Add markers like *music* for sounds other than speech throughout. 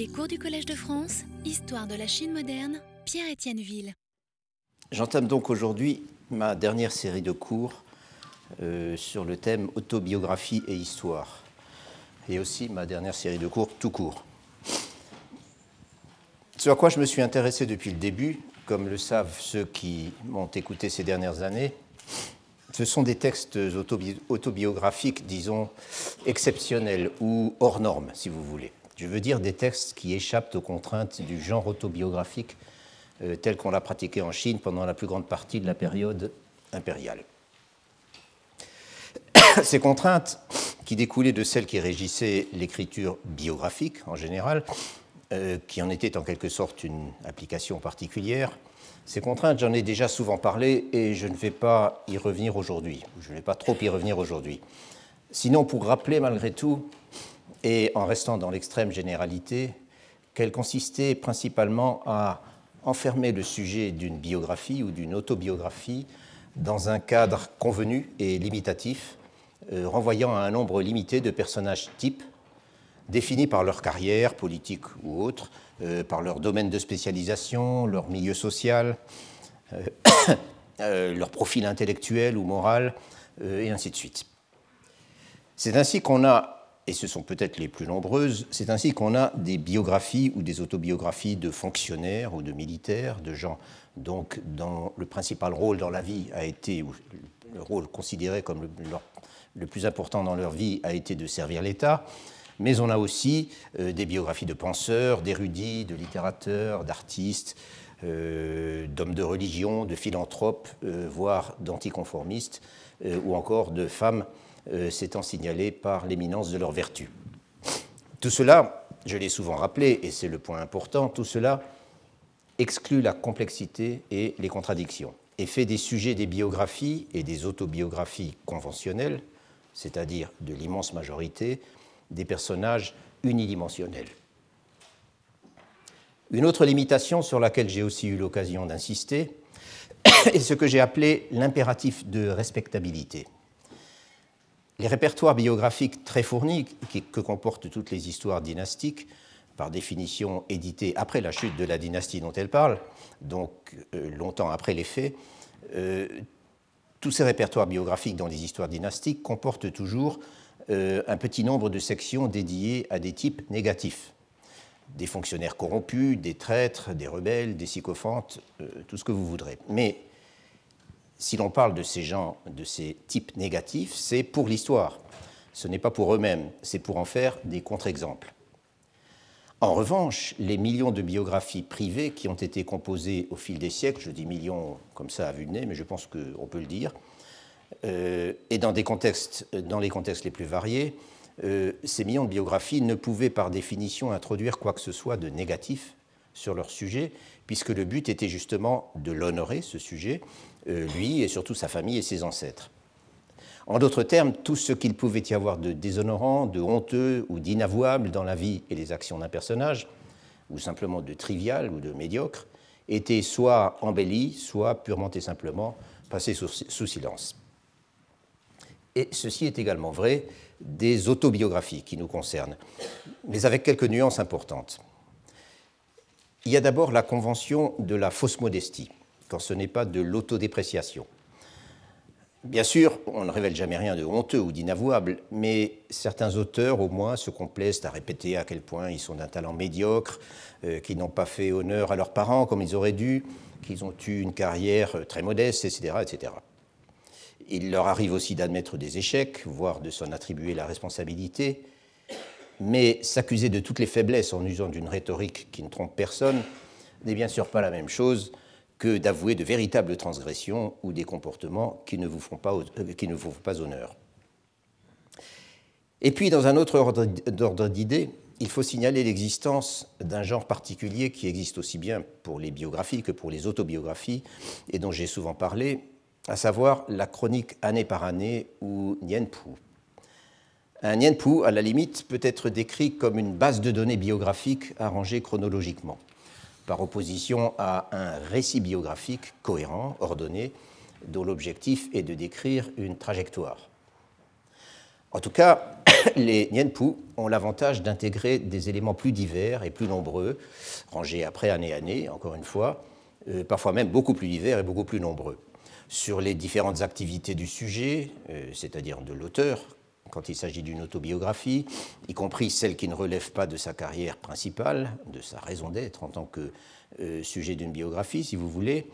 Les cours du Collège de France, Histoire de la Chine moderne, Pierre-Étienne Ville. J'entame donc aujourd'hui ma dernière série de cours euh, sur le thème autobiographie et histoire, et aussi ma dernière série de cours tout court. Ce à quoi je me suis intéressé depuis le début, comme le savent ceux qui m'ont écouté ces dernières années, ce sont des textes autobiographiques, disons, exceptionnels ou hors normes, si vous voulez. Je veux dire des textes qui échappent aux contraintes du genre autobiographique euh, tel qu'on l'a pratiqué en Chine pendant la plus grande partie de la période impériale. *coughs* Ces contraintes, qui découlaient de celles qui régissaient l'écriture biographique en général, euh, qui en était en quelque sorte une application particulière, ces contraintes, j'en ai déjà souvent parlé et je ne vais pas y revenir aujourd'hui. Je ne vais pas trop y revenir aujourd'hui. Sinon, pour rappeler malgré tout et en restant dans l'extrême généralité, qu'elle consistait principalement à enfermer le sujet d'une biographie ou d'une autobiographie dans un cadre convenu et limitatif, euh, renvoyant à un nombre limité de personnages types définis par leur carrière politique ou autre, euh, par leur domaine de spécialisation, leur milieu social, euh, *coughs* leur profil intellectuel ou moral, et ainsi de suite. C'est ainsi qu'on a et ce sont peut-être les plus nombreuses, c'est ainsi qu'on a des biographies ou des autobiographies de fonctionnaires ou de militaires, de gens. Donc dont le principal rôle dans la vie a été, ou le rôle considéré comme le, plus important dans leur vie a été de servir l'État, mais on a aussi euh, des biographies de penseurs, d'érudits, de littérateurs, d'artistes, euh, d'hommes de religion, de philanthropes, euh, voire d'anticonformistes, ou encore de femmes s'étant signalés par l'éminence de leur vertu. Tout cela, je l'ai souvent rappelé, et c'est le point important, tout cela exclut la complexité et les contradictions, et fait des sujets des biographies et des autobiographies conventionnelles, c'est-à-dire de l'immense majorité, des personnages unidimensionnels. Une autre limitation sur laquelle j'ai aussi eu l'occasion d'insister *coughs* est ce que j'ai appelé l'impératif de respectabilité. Les répertoires biographiques très fournis que comportent toutes les histoires dynastiques, par définition éditées après la chute de la dynastie dont elles parlent, donc euh, longtemps après les faits, euh, tous ces répertoires biographiques dans les histoires dynastiques comportent toujours euh, un petit nombre de sections dédiées à des types négatifs. Des fonctionnaires corrompus, des traîtres, des rebelles, des sycophantes, tout ce que vous voudrez. Mais si l'on parle de ces gens, de ces types négatifs, c'est pour l'histoire. Ce n'est pas pour eux-mêmes, c'est pour en faire des contre-exemples. En revanche, les millions de biographies privées qui ont été composées au fil des siècles, je dis millions comme ça à vue de nez, mais je pense qu'on peut le dire, euh, et dans, les contextes les plus variés, euh, ces millions de biographies ne pouvaient par définition introduire quoi que ce soit de négatif sur leur sujet, puisque le but était justement de l'honorer, ce sujet, lui et surtout sa famille et ses ancêtres. En d'autres termes, tout ce qu'il pouvait y avoir de déshonorant, de honteux ou d'inavouable dans la vie et les actions d'un personnage, ou simplement de trivial ou de médiocre, était soit embelli, soit purement et simplement passé sous, sous silence. Et ceci est également vrai des autobiographies qui nous concernent, mais avec quelques nuances importantes. Il y a d'abord la convention de la fausse modestie quand ce n'est pas de l'autodépréciation. Bien sûr, on ne révèle jamais rien de honteux ou d'inavouable, mais certains auteurs, au moins, se complaisent à répéter à quel point ils sont d'un talent médiocre, euh, qu'ils n'ont pas fait honneur à leurs parents comme ils auraient dû, qu'ils ont eu une carrière très modeste, etc., etc. Il leur arrive aussi d'admettre des échecs, voire de s'en attribuer la responsabilité, mais s'accuser de toutes les faiblesses en usant d'une rhétorique qui ne trompe personne n'est bien sûr pas la même chose que d'avouer de véritables transgressions ou des comportements qui ne vous font pas, euh, honneur. Et puis, dans un autre ordre d'idées, il faut signaler l'existence d'un genre particulier qui existe aussi bien pour les biographies que pour les autobiographies, et dont j'ai souvent parlé, à savoir la chronique année par année ou Nienpu. Un Nienpu, à la limite, peut être décrit comme une base de données biographiques arrangée chronologiquement par opposition à un récit biographique cohérent, ordonné, dont l'objectif est de décrire une trajectoire. En tout cas, *coughs* les Nienpu ont l'avantage d'intégrer des éléments plus divers et plus nombreux, rangés après année année, encore une fois, euh, parfois même beaucoup plus divers et beaucoup plus nombreux, sur les différentes activités du sujet, euh, c'est-à-dire de l'auteur, quand il s'agit d'une autobiographie, y compris celle qui ne relève pas de sa carrière principale, de sa raison d'être en tant que euh, sujet d'une biographie, si vous voulez,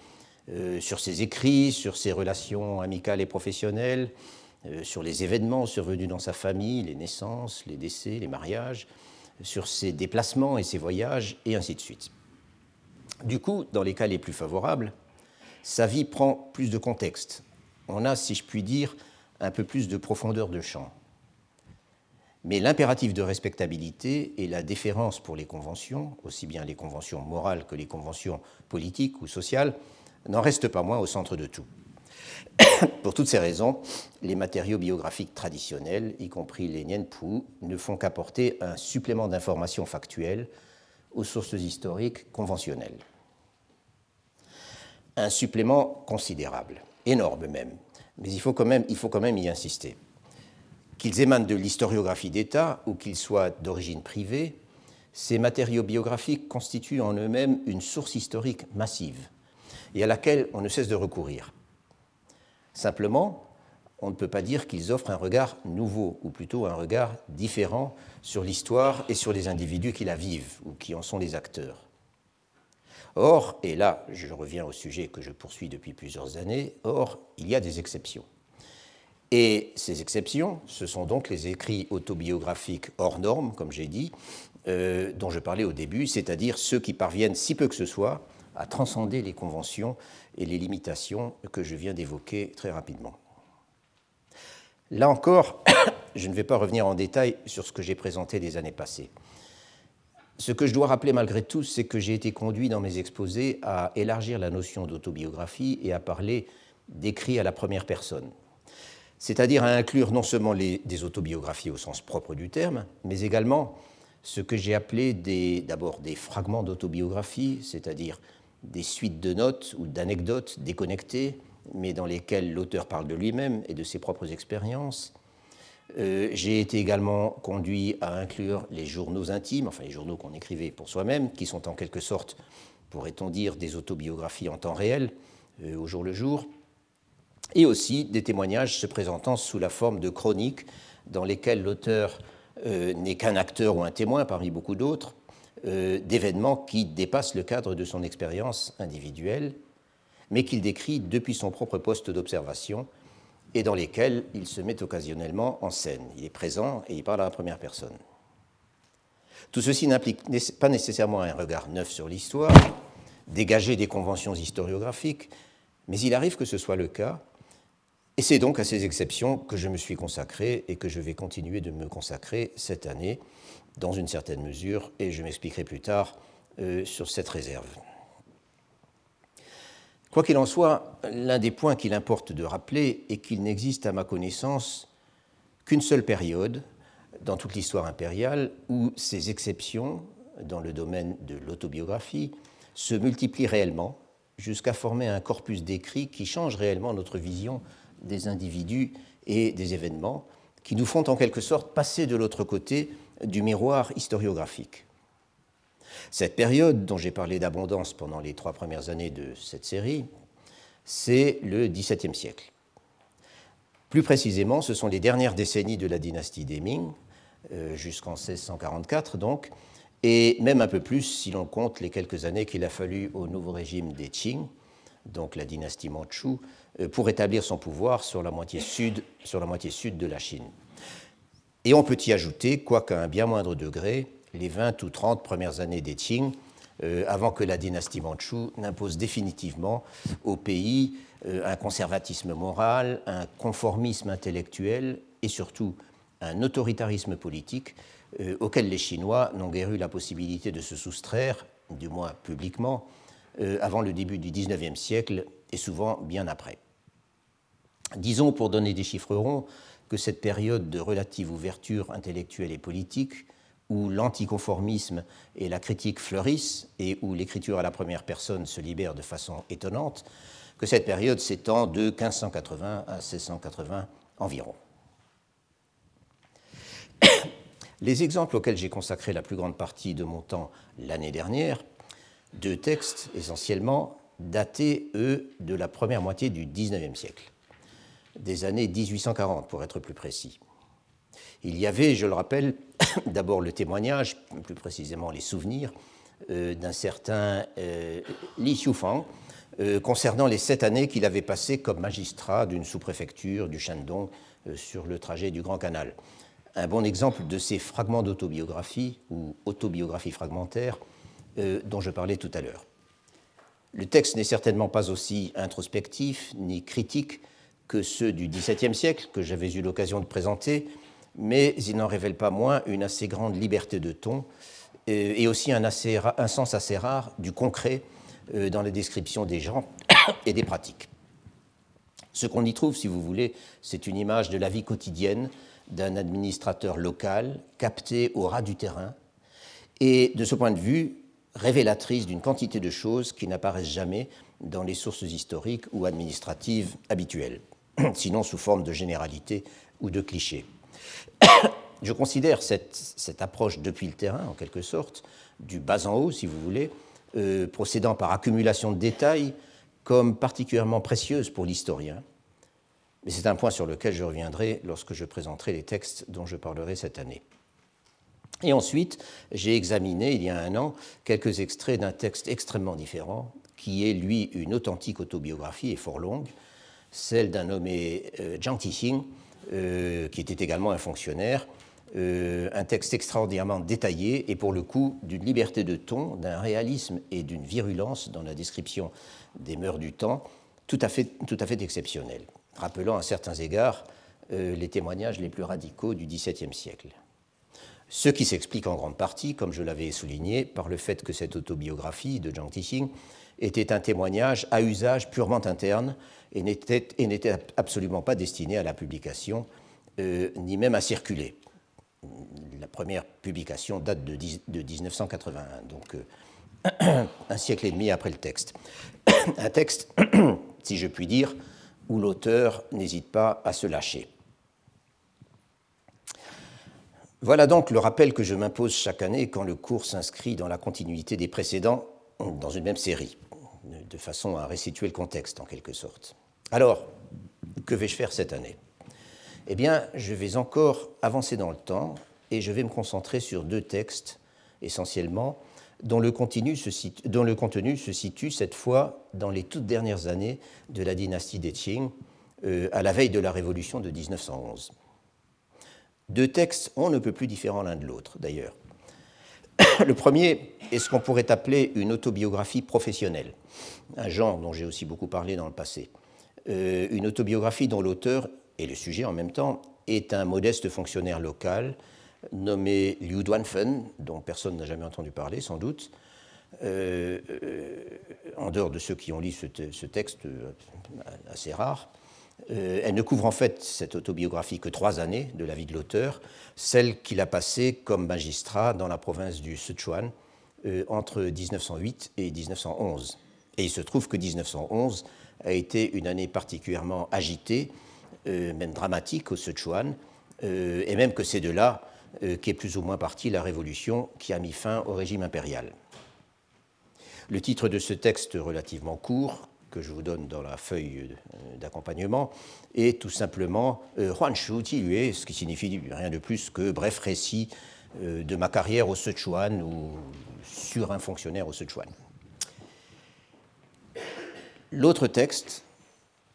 sur ses écrits, sur ses relations amicales et professionnelles, euh, sur les événements survenus dans sa famille, les naissances, les décès, les mariages, sur ses déplacements et ses voyages, et ainsi de suite. Du coup, dans les cas les plus favorables, sa vie prend plus de contexte. On a, si je puis dire, un peu plus de profondeur de champ. Mais l'impératif de respectabilité et la déférence pour les conventions, aussi bien les conventions morales que les conventions politiques ou sociales, n'en restent pas moins au centre de tout. *coughs* Pour toutes ces raisons, les matériaux biographiques traditionnels, y compris les Nienpu, ne font qu'apporter un supplément d'informations factuelles aux sources historiques conventionnelles. Un supplément considérable, énorme même, mais il faut quand même, il faut quand même y insister. Qu'ils émanent de l'historiographie d'État ou qu'ils soient d'origine privée, ces matériaux biographiques constituent en eux-mêmes une source historique massive et à laquelle on ne cesse de recourir. Simplement, on ne peut pas dire qu'ils offrent un regard nouveau, ou plutôt un regard différent sur l'histoire et sur les individus qui la vivent ou qui en sont les acteurs. Or, et là je reviens au sujet que je poursuis depuis plusieurs années, or, il y a des exceptions. Et ces exceptions, ce sont donc les écrits autobiographiques hors normes, comme j'ai dit, euh, dont je parlais au début, c'est-à-dire ceux qui parviennent, si peu que ce soit, à transcender les conventions et les limitations que je viens d'évoquer très rapidement. Là encore, *coughs* je ne vais pas revenir en détail sur ce que j'ai présenté les années passées. Ce que je dois rappeler malgré tout, c'est que j'ai été conduit dans mes exposés à élargir la notion d'autobiographie et à parler d'écrits à la première personne, c'est-à-dire à inclure non seulement des autobiographies au sens propre du terme, mais également ce que j'ai appelé d'abord des, des fragments d'autobiographie, c'est-à-dire des suites de notes ou d'anecdotes déconnectées, mais dans lesquelles l'auteur parle de lui-même et de ses propres expériences. Euh, j'ai été également conduit à inclure les journaux intimes, enfin les journaux qu'on écrivait pour soi-même, qui sont en quelque sorte, pourrait-on dire, des autobiographies en temps réel, euh, au jour le jour, et aussi des témoignages se présentant sous la forme de chroniques dans lesquelles l'auteur euh, n'est qu'un acteur ou un témoin parmi beaucoup d'autres, euh, d'événements qui dépassent le cadre de son expérience individuelle, mais qu'il décrit depuis son propre poste d'observation et dans lesquels il se met occasionnellement en scène. Il est présent et il parle à la première personne. Tout ceci n'implique pas nécessairement un regard neuf sur l'histoire, dégagé des conventions historiographiques, mais il arrive que ce soit le cas, et c'est donc à ces exceptions que je me suis consacré et que je vais continuer de me consacrer cette année, dans une certaine mesure, et je m'expliquerai plus tard euh, sur cette réserve. Quoi qu'il en soit, l'un des points qu'il importe de rappeler est qu'il n'existe à ma connaissance qu'une seule période dans toute l'histoire impériale où ces exceptions dans le domaine de l'autobiographie se multiplient réellement jusqu'à former un corpus d'écrits qui change réellement notre vision des individus et des événements, qui nous font en quelque sorte passer de l'autre côté du miroir historiographique. Cette période dont j'ai parlé d'abondance pendant les trois premières années de cette série, c'est le XVIIe siècle. Plus précisément, ce sont les dernières décennies de la dynastie des Ming, euh, jusqu'en 1644 donc, et même un peu plus si l'on compte les quelques années qu'il a fallu au nouveau régime des Qing, donc la dynastie Manchu, euh, pour établir son pouvoir sur la moitié sud, de la Chine. Et on peut y ajouter, quoiqu'à un bien moindre degré, les 20 ou 30 premières années des Qing, euh, avant que la dynastie Manchu n'impose définitivement au pays euh, un conservatisme moral, un conformisme intellectuel et surtout un autoritarisme politique euh, auquel les Chinois n'ont guère eu la possibilité de se soustraire, du moins publiquement, avant le début du XIXe siècle et souvent bien après. Disons, pour donner des chiffres ronds, que cette période de relative ouverture intellectuelle et politique, où l'anticonformisme et la critique fleurissent et où l'écriture à la première personne se libère de façon étonnante, que cette période s'étend de 1580 à 1680 environ. *coughs* Les exemples auxquels j'ai consacré la plus grande partie de mon temps l'année dernière, deux textes essentiellement datés, eux, de la première moitié du XIXe siècle, des années 1840 pour être plus précis. Il y avait, je le rappelle, *coughs* d'abord le témoignage, plus précisément les souvenirs, euh, d'un certain euh, Li Xiufang euh, concernant les sept années qu'il avait passées comme magistrat d'une sous-préfecture du Shandong sur le trajet du Grand Canal. Un bon exemple de ces fragments d'autobiographie ou autobiographie fragmentaire dont je parlais tout à l'heure. Le texte n'est certainement pas aussi introspectif ni critique que ceux du XVIIe siècle que j'avais eu l'occasion de présenter, mais il n'en révèle pas moins une assez grande liberté de ton euh, et aussi un, sens assez rare du concret euh, dans la description des gens et des pratiques. Ce qu'on y trouve, si vous voulez, c'est une image de la vie quotidienne d'un administrateur local capté au ras du terrain et, de ce point de vue, révélatrice d'une quantité de choses qui n'apparaissent jamais dans les sources historiques ou administratives habituelles, *coughs* sinon sous forme de généralité ou de clichés. *coughs* Je considère cette, approche depuis le terrain, en quelque sorte, du bas en haut, si vous voulez, euh, procédant par accumulation de détails, comme particulièrement précieuse pour l'historien. Mais c'est un point sur lequel je reviendrai lorsque je présenterai les textes dont je parlerai cette année. Et ensuite, j'ai examiné, il y a un an, quelques extraits d'un texte extrêmement différent, qui est, lui, une authentique autobiographie et fort longue, celle d'un nommé euh, Jiang Tixing, euh, qui était également un fonctionnaire, euh, un texte extraordinairement détaillé et pour le coup d'une liberté de ton, d'un réalisme et d'une virulence dans la description des mœurs du temps tout à fait, tout à fait exceptionnel, rappelant à certains égards euh, les témoignages les plus radicaux du XVIIe siècle. Ce qui s'explique en grande partie, comme je l'avais souligné, par le fait que cette autobiographie de Zhang Tixing était un témoignage à usage purement interne et n'était absolument pas destiné à la publication, euh, ni même à circuler. La première publication date de, 1981, donc euh, *clears throat* un siècle et demi après le texte. *clears throat* un texte, *clears throat* si je puis dire, où l'auteur n'hésite pas à se lâcher. Voilà donc le rappel que je m'impose chaque année quand le cours s'inscrit dans la continuité des précédents dans une même série de façon à restituer le contexte en quelque sorte. Alors, que vais-je faire cette année? Eh bien, je vais encore avancer dans le temps et je vais me concentrer sur deux textes essentiellement dont le, contenu se situe, cette fois dans les toutes dernières années de la dynastie des Qing, euh, à la veille de la révolution de 1911. Deux textes on ne peut plus différents l'un de l'autre, d'ailleurs. *coughs* Le premier est ce qu'on pourrait appeler une autobiographie professionnelle, un genre dont j'ai aussi beaucoup parlé dans le passé. Euh, une autobiographie dont l'auteur, et le sujet en même temps, est un modeste fonctionnaire local nommé Liu Duanfen, dont personne n'a jamais entendu parler sans doute, euh, euh, en dehors de ceux qui ont lu ce, ce texte assez rare. elle ne couvre en fait cette autobiographie que trois années de la vie de l'auteur, celle qu'il a passée comme magistrat dans la province du Sichuan entre 1908 et 1911. Et il se trouve que 1911 a été une année particulièrement agitée, euh, même dramatique au Sichuan, euh, et même que c'est de là euh, qu'est plus ou moins partie la révolution qui a mis fin au régime impérial. Le titre de ce texte relativement court, que je vous donne dans la feuille d'accompagnement, est tout simplement Huanshu Tilue, ce qui signifie rien de plus que bref récit de ma carrière au Sichuan ou sur un fonctionnaire au Sichuan. L'autre texte,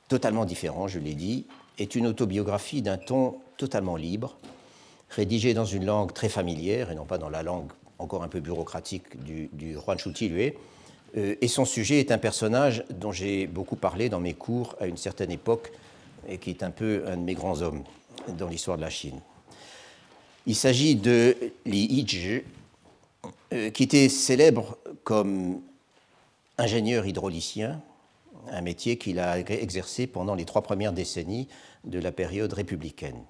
totalement différent, je l'ai dit, est une autobiographie d'un ton totalement libre, rédigée dans une langue très familière et non pas dans la langue encore un peu bureaucratique du, du Juan Chutilue. Euh, et son sujet est un personnage dont j'ai beaucoup parlé dans mes cours à une certaine époque et qui est un peu un de mes grands hommes dans l'histoire de la Chine. Il s'agit de Li Yizhi, euh, qui était célèbre comme ingénieur hydraulicien, un métier qu'il a exercé pendant les trois premières décennies de la période républicaine.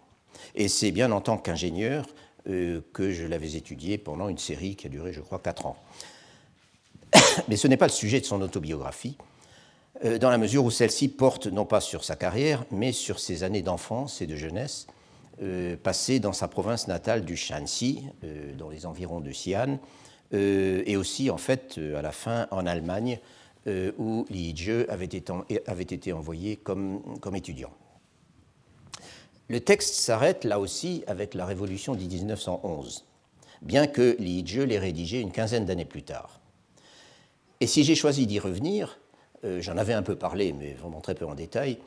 Et c'est bien en tant qu'ingénieur euh, que je l'avais étudié pendant une série qui a duré, je crois, quatre ans. *coughs* Mais ce n'est pas le sujet de son autobiographie, euh, dans la mesure où celle-ci porte non pas sur sa carrière, mais sur ses années d'enfance et de jeunesse, passé dans sa province natale du Shanxi, dans les environs de Xi'an, et aussi en fait à la fin en Allemagne, où Li Jie avait été, envoyé comme, comme étudiant. Le texte s'arrête là aussi avec la révolution de 1911, bien que Li Jie l'ait rédigé une quinzaine d'années plus tard. Et si j'ai choisi d'y revenir, euh, j'en avais un peu parlé, mais vraiment très peu en détail,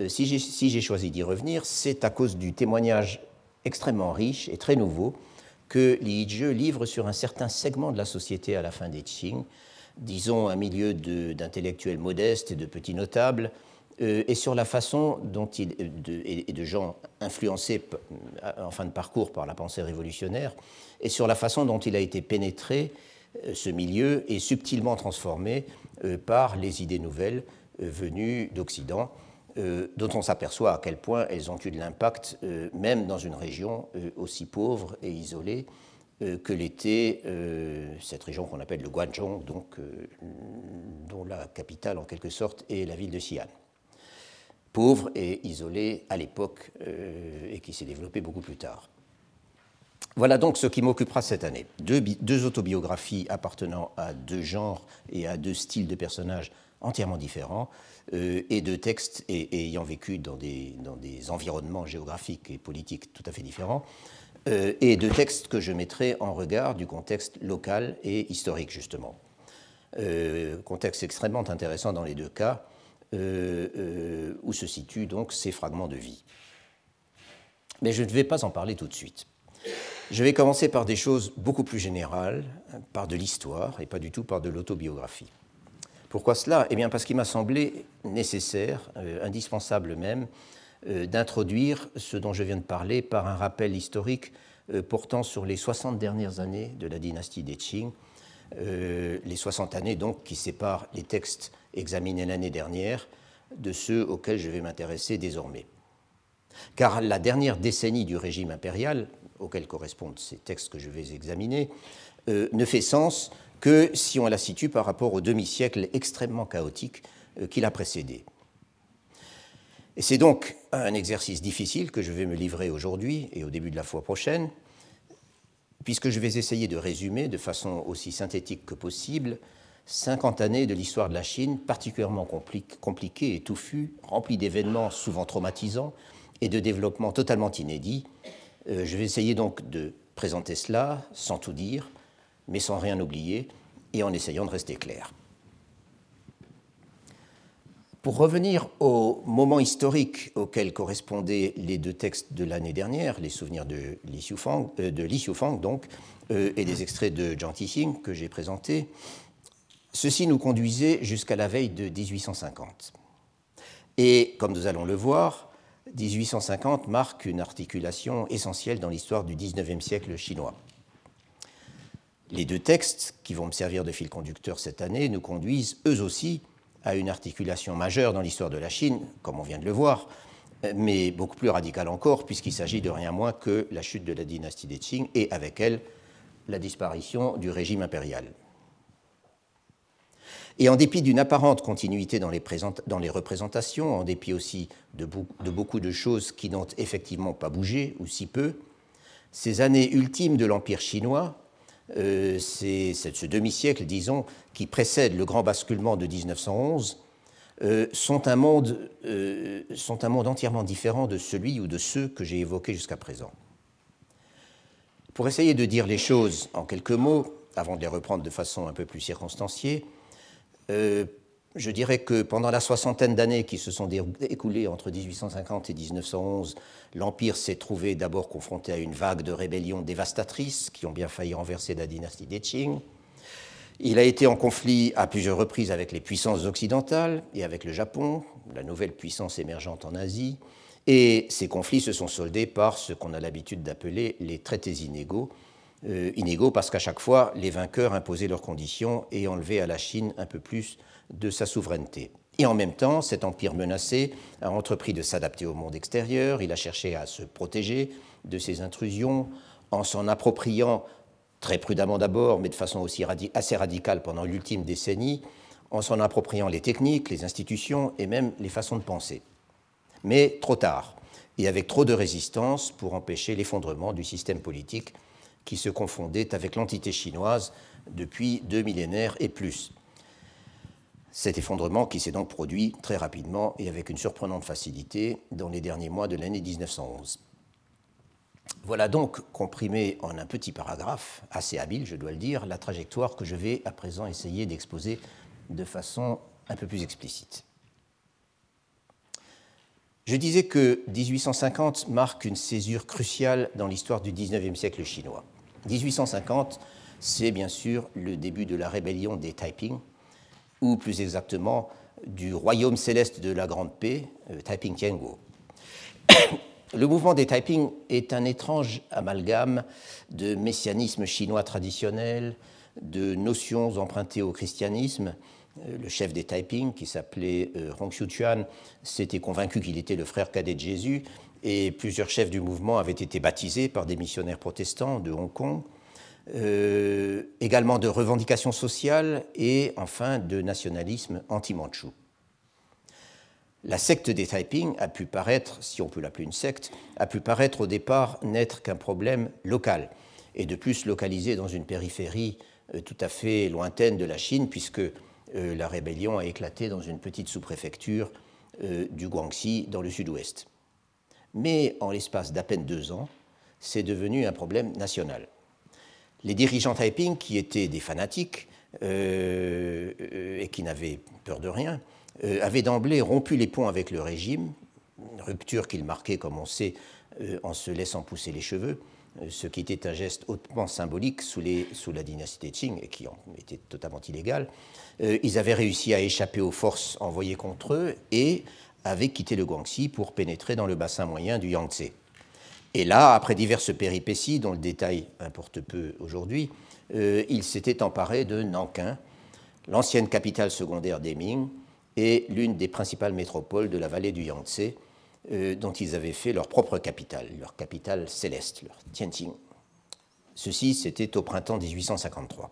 euh, si j'ai choisi d'y revenir, c'est à cause du témoignage extrêmement riche et très nouveau que Li Jie livre sur un certain segment de la société à la fin des Qing, disons un milieu d'intellectuels modestes et de petits notables, euh, et sur la façon dont il, de, de gens influencés en fin de parcours par la pensée révolutionnaire, et sur la façon dont il a été pénétré, euh, ce milieu, et subtilement transformé euh, par les idées nouvelles venues d'Occident, dont on s'aperçoit à quel point elles ont eu de l'impact, même dans une région aussi pauvre et isolée que l'était cette région qu'on appelle le Guangzhou, donc, dont la capitale en quelque sorte est la ville de Xi'an pauvre et isolé à l'époque euh, et qui s'est développé beaucoup plus tard. Voilà donc ce qui m'occupera cette année. Deux, autobiographies appartenant à deux genres et à deux styles de personnages entièrement différents, euh, et deux textes ayant vécu dans des, environnements géographiques et politiques tout à fait différents, euh, et deux textes que je mettrai en regard du contexte local et historique, justement. contexte extrêmement intéressant dans les deux cas, euh, euh, où se situent donc ces fragments de vie. Mais je ne vais pas en parler tout de suite. Je vais commencer par des choses beaucoup plus générales, par de l'histoire et pas du tout par de l'autobiographie. Pourquoi cela? Eh bien parce qu'il m'a semblé nécessaire, euh, indispensable même, d'introduire ce dont je viens de parler par un rappel historique portant sur les 60 dernières années de la dynastie des Qing, les 60 années donc qui séparent les textes examinés l'année dernière de ceux auxquels je vais m'intéresser désormais. Car la dernière décennie du régime impérial, auquel correspondent ces textes que je vais examiner, euh, ne fait sens que si on la situe par rapport au demi-siècle extrêmement chaotique euh, qui l'a précédé. Et c'est donc un exercice difficile que je vais me livrer aujourd'hui et au début de la fois prochaine, puisque je vais essayer de résumer de façon aussi synthétique que possible 50 années de l'histoire de la Chine particulièrement compliquée et touffue, remplie d'événements souvent traumatisants et de développements totalement inédits. Euh, je vais essayer donc de présenter cela sans tout dire, mais sans rien oublier et en essayant de rester clair. Pour revenir au moment historique auquel correspondaient les deux textes de l'année dernière, les souvenirs de Li Xiufang, euh, euh, et des extraits de Zhang Tixing que j'ai présentés, Ceci nous conduisait jusqu'à la veille de 1850. Et comme nous allons le voir, 1850 marque une articulation essentielle dans l'histoire du 19e siècle chinois. Les deux textes, qui vont me servir de fil conducteur cette année, nous conduisent eux aussi à une articulation majeure dans l'histoire de la Chine, comme on vient de le voir, mais beaucoup plus radicale encore, puisqu'il s'agit de rien moins que la chute de la dynastie des Qing et avec elle la disparition du régime impérial. Et en dépit d'une apparente continuité dans les, représentations, en dépit aussi de beaucoup de choses qui n'ont effectivement pas bougé, ou si peu, ces années ultimes de l'Empire chinois, euh, ce demi-siècle, disons, qui précède le grand basculement de 1911, euh, sont, un monde, euh, sont un monde entièrement différent de celui ou de ceux que j'ai évoqués jusqu'à présent. Pour essayer de dire les choses en quelques mots, avant de les reprendre de façon un peu plus circonstanciée, je dirais que pendant la soixantaine d'années qui se sont écoulées entre 1850 et 1911, l'Empire s'est trouvé d'abord confronté à une vague de rébellions dévastatrices qui ont bien failli renverser la dynastie des Qing. Il a été en conflit à plusieurs reprises avec les puissances occidentales et avec le Japon, la nouvelle puissance émergente en Asie, et ces conflits se sont soldés par ce qu'on a l'habitude d'appeler les traités inégaux, inégaux parce qu'à chaque fois, les vainqueurs imposaient leurs conditions et enlevaient à la Chine un peu plus de sa souveraineté. Et en même temps, cet empire menacé a entrepris de s'adapter au monde extérieur, il a cherché à se protéger de ces intrusions en s'en appropriant très prudemment d'abord, mais de façon aussi assez radicale pendant l'ultime décennie, en s'en appropriant les techniques, les institutions et même les façons de penser. Mais trop tard, et avec trop de résistance pour empêcher l'effondrement du système politique qui se confondait avec l'entité chinoise depuis deux millénaires et plus. Cet effondrement qui s'est donc produit très rapidement et avec une surprenante facilité dans les derniers mois de l'année 1911. Voilà donc comprimé en un petit paragraphe, assez habile je dois le dire, la trajectoire que je vais à présent essayer d'exposer de façon un peu plus explicite. Je disais que 1850 marque une césure cruciale dans l'histoire du 19e siècle chinois. 1850, c'est bien sûr le début de la rébellion des Taiping, ou plus exactement du royaume céleste de la Grande Paix, euh, Taiping Tianguo. *coughs* Le mouvement des Taiping est un étrange amalgame de messianisme chinois traditionnel, de notions empruntées au christianisme. Euh, le chef des Taiping, qui s'appelait euh, Hong Xiuquan, s'était convaincu qu'il était le frère cadet de Jésus, et plusieurs chefs du mouvement avaient été baptisés par des missionnaires protestants de Hong Kong. Euh, également de revendications sociales et enfin de nationalisme anti-mandchou. La secte des Taiping a pu paraître, si on peut l'appeler une secte, a pu paraître au départ n'être qu'un problème local, et de plus localisé dans une périphérie tout à fait lointaine de la Chine, puisque euh, la rébellion a éclaté dans une petite sous-préfecture euh, du Guangxi dans le sud-ouest. Mais en l'espace d'à peine deux ans, c'est devenu un problème national. Les dirigeants Taiping, qui étaient des fanatiques et qui n'avaient peur de rien, euh, avait d'emblée rompu les ponts avec le régime, rupture qu'il marquait, comme on sait, euh, en se laissant pousser les cheveux, euh, ce qui était un geste hautement symbolique sous, la dynastie Qing et qui était totalement illégal. ils avaient réussi à échapper aux forces envoyées contre eux et avaient quitté le Guangxi pour pénétrer dans le bassin moyen du Yangtze. Et là, après diverses péripéties, dont le détail importe peu aujourd'hui, ils s'étaient emparés de Nankin, l'ancienne capitale secondaire des Ming, et l'une des principales métropoles de la vallée du Yangtze, euh, dont ils avaient fait leur propre capitale, leur capitale céleste, leur Tianjin. Ceci, c'était au printemps 1853.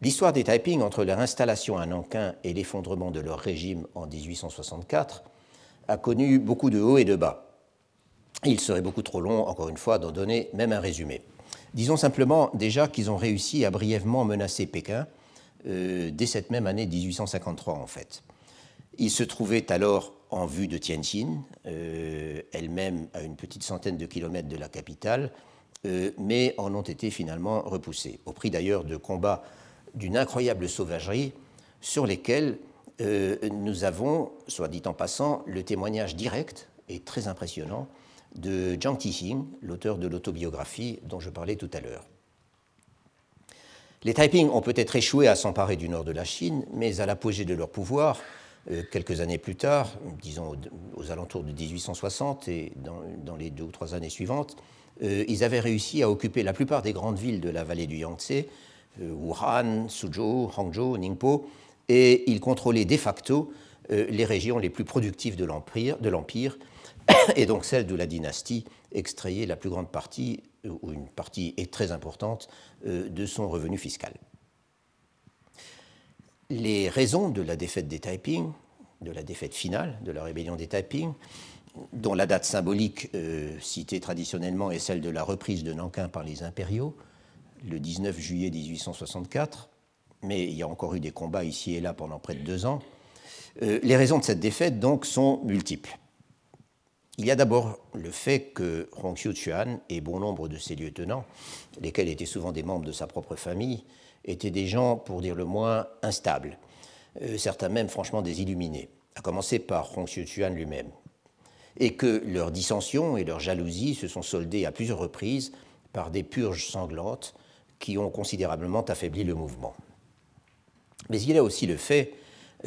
L'histoire des Taiping entre leur installation à Nankin et l'effondrement de leur régime en 1864 a connu beaucoup de hauts et de bas. Il serait beaucoup trop long, encore une fois, d'en donner même un résumé. Disons simplement déjà qu'ils ont réussi à brièvement menacer Pékin euh, dès cette même année 1853 en fait. Ils se trouvaient alors en vue de Tianjin, euh, elle-même à une petite centaine de kilomètres de la capitale, euh, mais en ont été finalement repoussés, au prix d'ailleurs de combats d'une incroyable sauvagerie sur lesquels nous avons, soit dit en passant, le témoignage direct et très impressionnant de Jiang Tixing, l'auteur de l'autobiographie dont je parlais tout à l'heure. Les Taiping ont peut-être échoué à s'emparer du nord de la Chine, mais à l'apogée de leur pouvoir, euh, quelques années plus tard, disons aux alentours de 1860 et dans, les deux ou trois années suivantes, euh, ils avaient réussi à occuper la plupart des grandes villes de la vallée du Yangtze, euh, Wuhan, Suzhou, Hangzhou, Ningpo, et ils contrôlaient de facto les régions les plus productives de l'Empire, *coughs* et donc celles de la dynastie extrayait la plus grande partie ou une partie très importante euh, de son revenu fiscal. Les raisons de la défaite des Taiping, de la défaite finale de la rébellion des Taiping, dont la date symbolique euh, citée traditionnellement est celle de la reprise de Nankin par les impériaux, le 19 juillet 1864, mais il y a encore eu des combats ici et là pendant près de deux ans. Euh, les raisons de cette défaite, donc, sont multiples. Il y a d'abord le fait que Hong Xiu-Chuan et bon nombre de ses lieutenants, lesquels étaient souvent des membres de sa propre famille, étaient des gens, pour dire le moins, instables, euh, certains même franchement des illuminés, à commencer par Hong Xiu-Chuan lui-même, et que leurs dissensions et leurs jalousies se sont soldées à plusieurs reprises par des purges sanglantes qui ont considérablement affaibli le mouvement. Mais il y a aussi le fait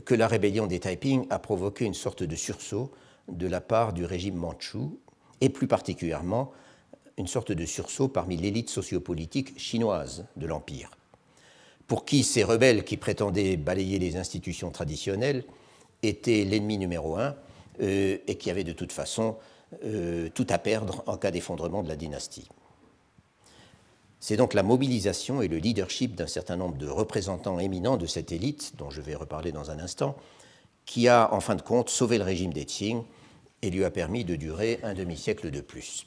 que la rébellion des Taiping a provoqué une sorte de sursaut de la part du régime mandchou, et plus particulièrement une sorte de sursaut parmi l'élite sociopolitique chinoise de l'Empire, pour qui ces rebelles qui prétendaient balayer les institutions traditionnelles étaient l'ennemi numéro un euh, et qui avaient de toute façon euh, tout à perdre en cas d'effondrement de la dynastie. C'est donc la mobilisation et le leadership d'un certain nombre de représentants éminents de cette élite, dont je vais reparler dans un instant, qui a en fin de compte sauvé le régime des Qing et lui a permis de durer un demi-siècle de plus.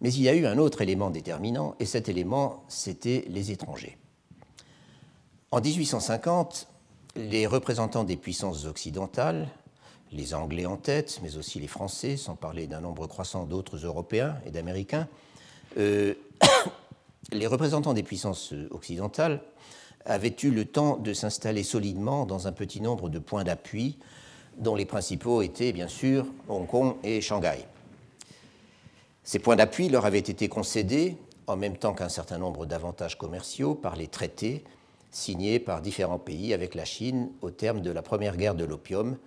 Mais il y a eu un autre élément déterminant, et cet élément, c'était les étrangers. En 1850, les représentants des puissances occidentales, les Anglais en tête, mais aussi les Français, sans parler d'un nombre croissant d'autres Européens et d'Américains, euh, *coughs* les représentants des puissances occidentales avaient eu le temps de s'installer solidement dans un petit nombre de points d'appui, dont les principaux étaient bien sûr Hong Kong et Shanghai. Ces points d'appui leur avaient été concédés, en même temps qu'un certain nombre d'avantages commerciaux, par les traités signés par différents pays avec la Chine au terme de la première guerre de l'opium,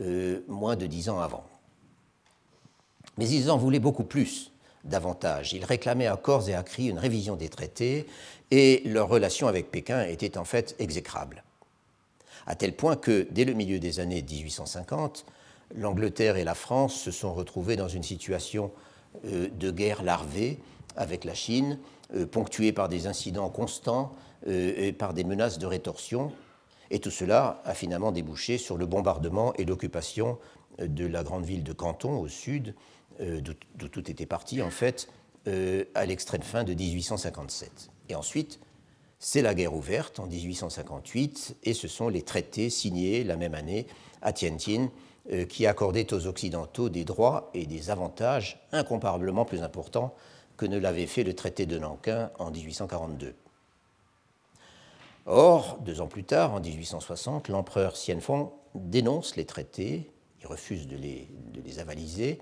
euh, moins de dix ans avant. Mais ils en voulaient beaucoup plus davantage. Ils réclamaient à corps et à cri une révision des traités et leur relation avec Pékin était en fait exécrable. À tel point que, dès le milieu des années 1850, l'Angleterre et la France se sont retrouvées dans une situation de guerre larvée avec la Chine, euh, ponctuée par des incidents constants euh, et par des menaces de rétorsion. Et tout cela a finalement débouché sur le bombardement et l'occupation de la grande ville de Canton au sud, d'où tout était parti en fait, à l'extrême fin de 1857. Et ensuite, c'est la guerre ouverte en 1858 et ce sont les traités signés la même année à Tianjin euh, qui accordaient aux Occidentaux des droits et des avantages incomparablement plus importants que ne l'avait fait le traité de Nankin en 1842. Or, deux ans plus tard, en 1860, l'empereur Xianfeng dénonce les traités, il refuse de les, de les avaliser,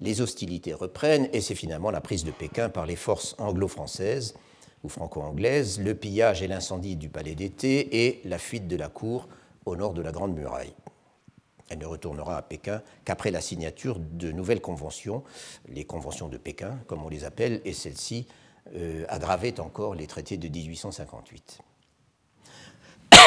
les hostilités reprennent et c'est finalement la prise de Pékin par les forces anglo-françaises ou franco-anglaise, le pillage et l'incendie du palais d'été et la fuite de la cour au nord de la Grande Muraille. Elle ne retournera à Pékin qu'après la signature de nouvelles conventions, les conventions de Pékin, comme on les appelle, et celles-ci euh, encore les traités de 1858.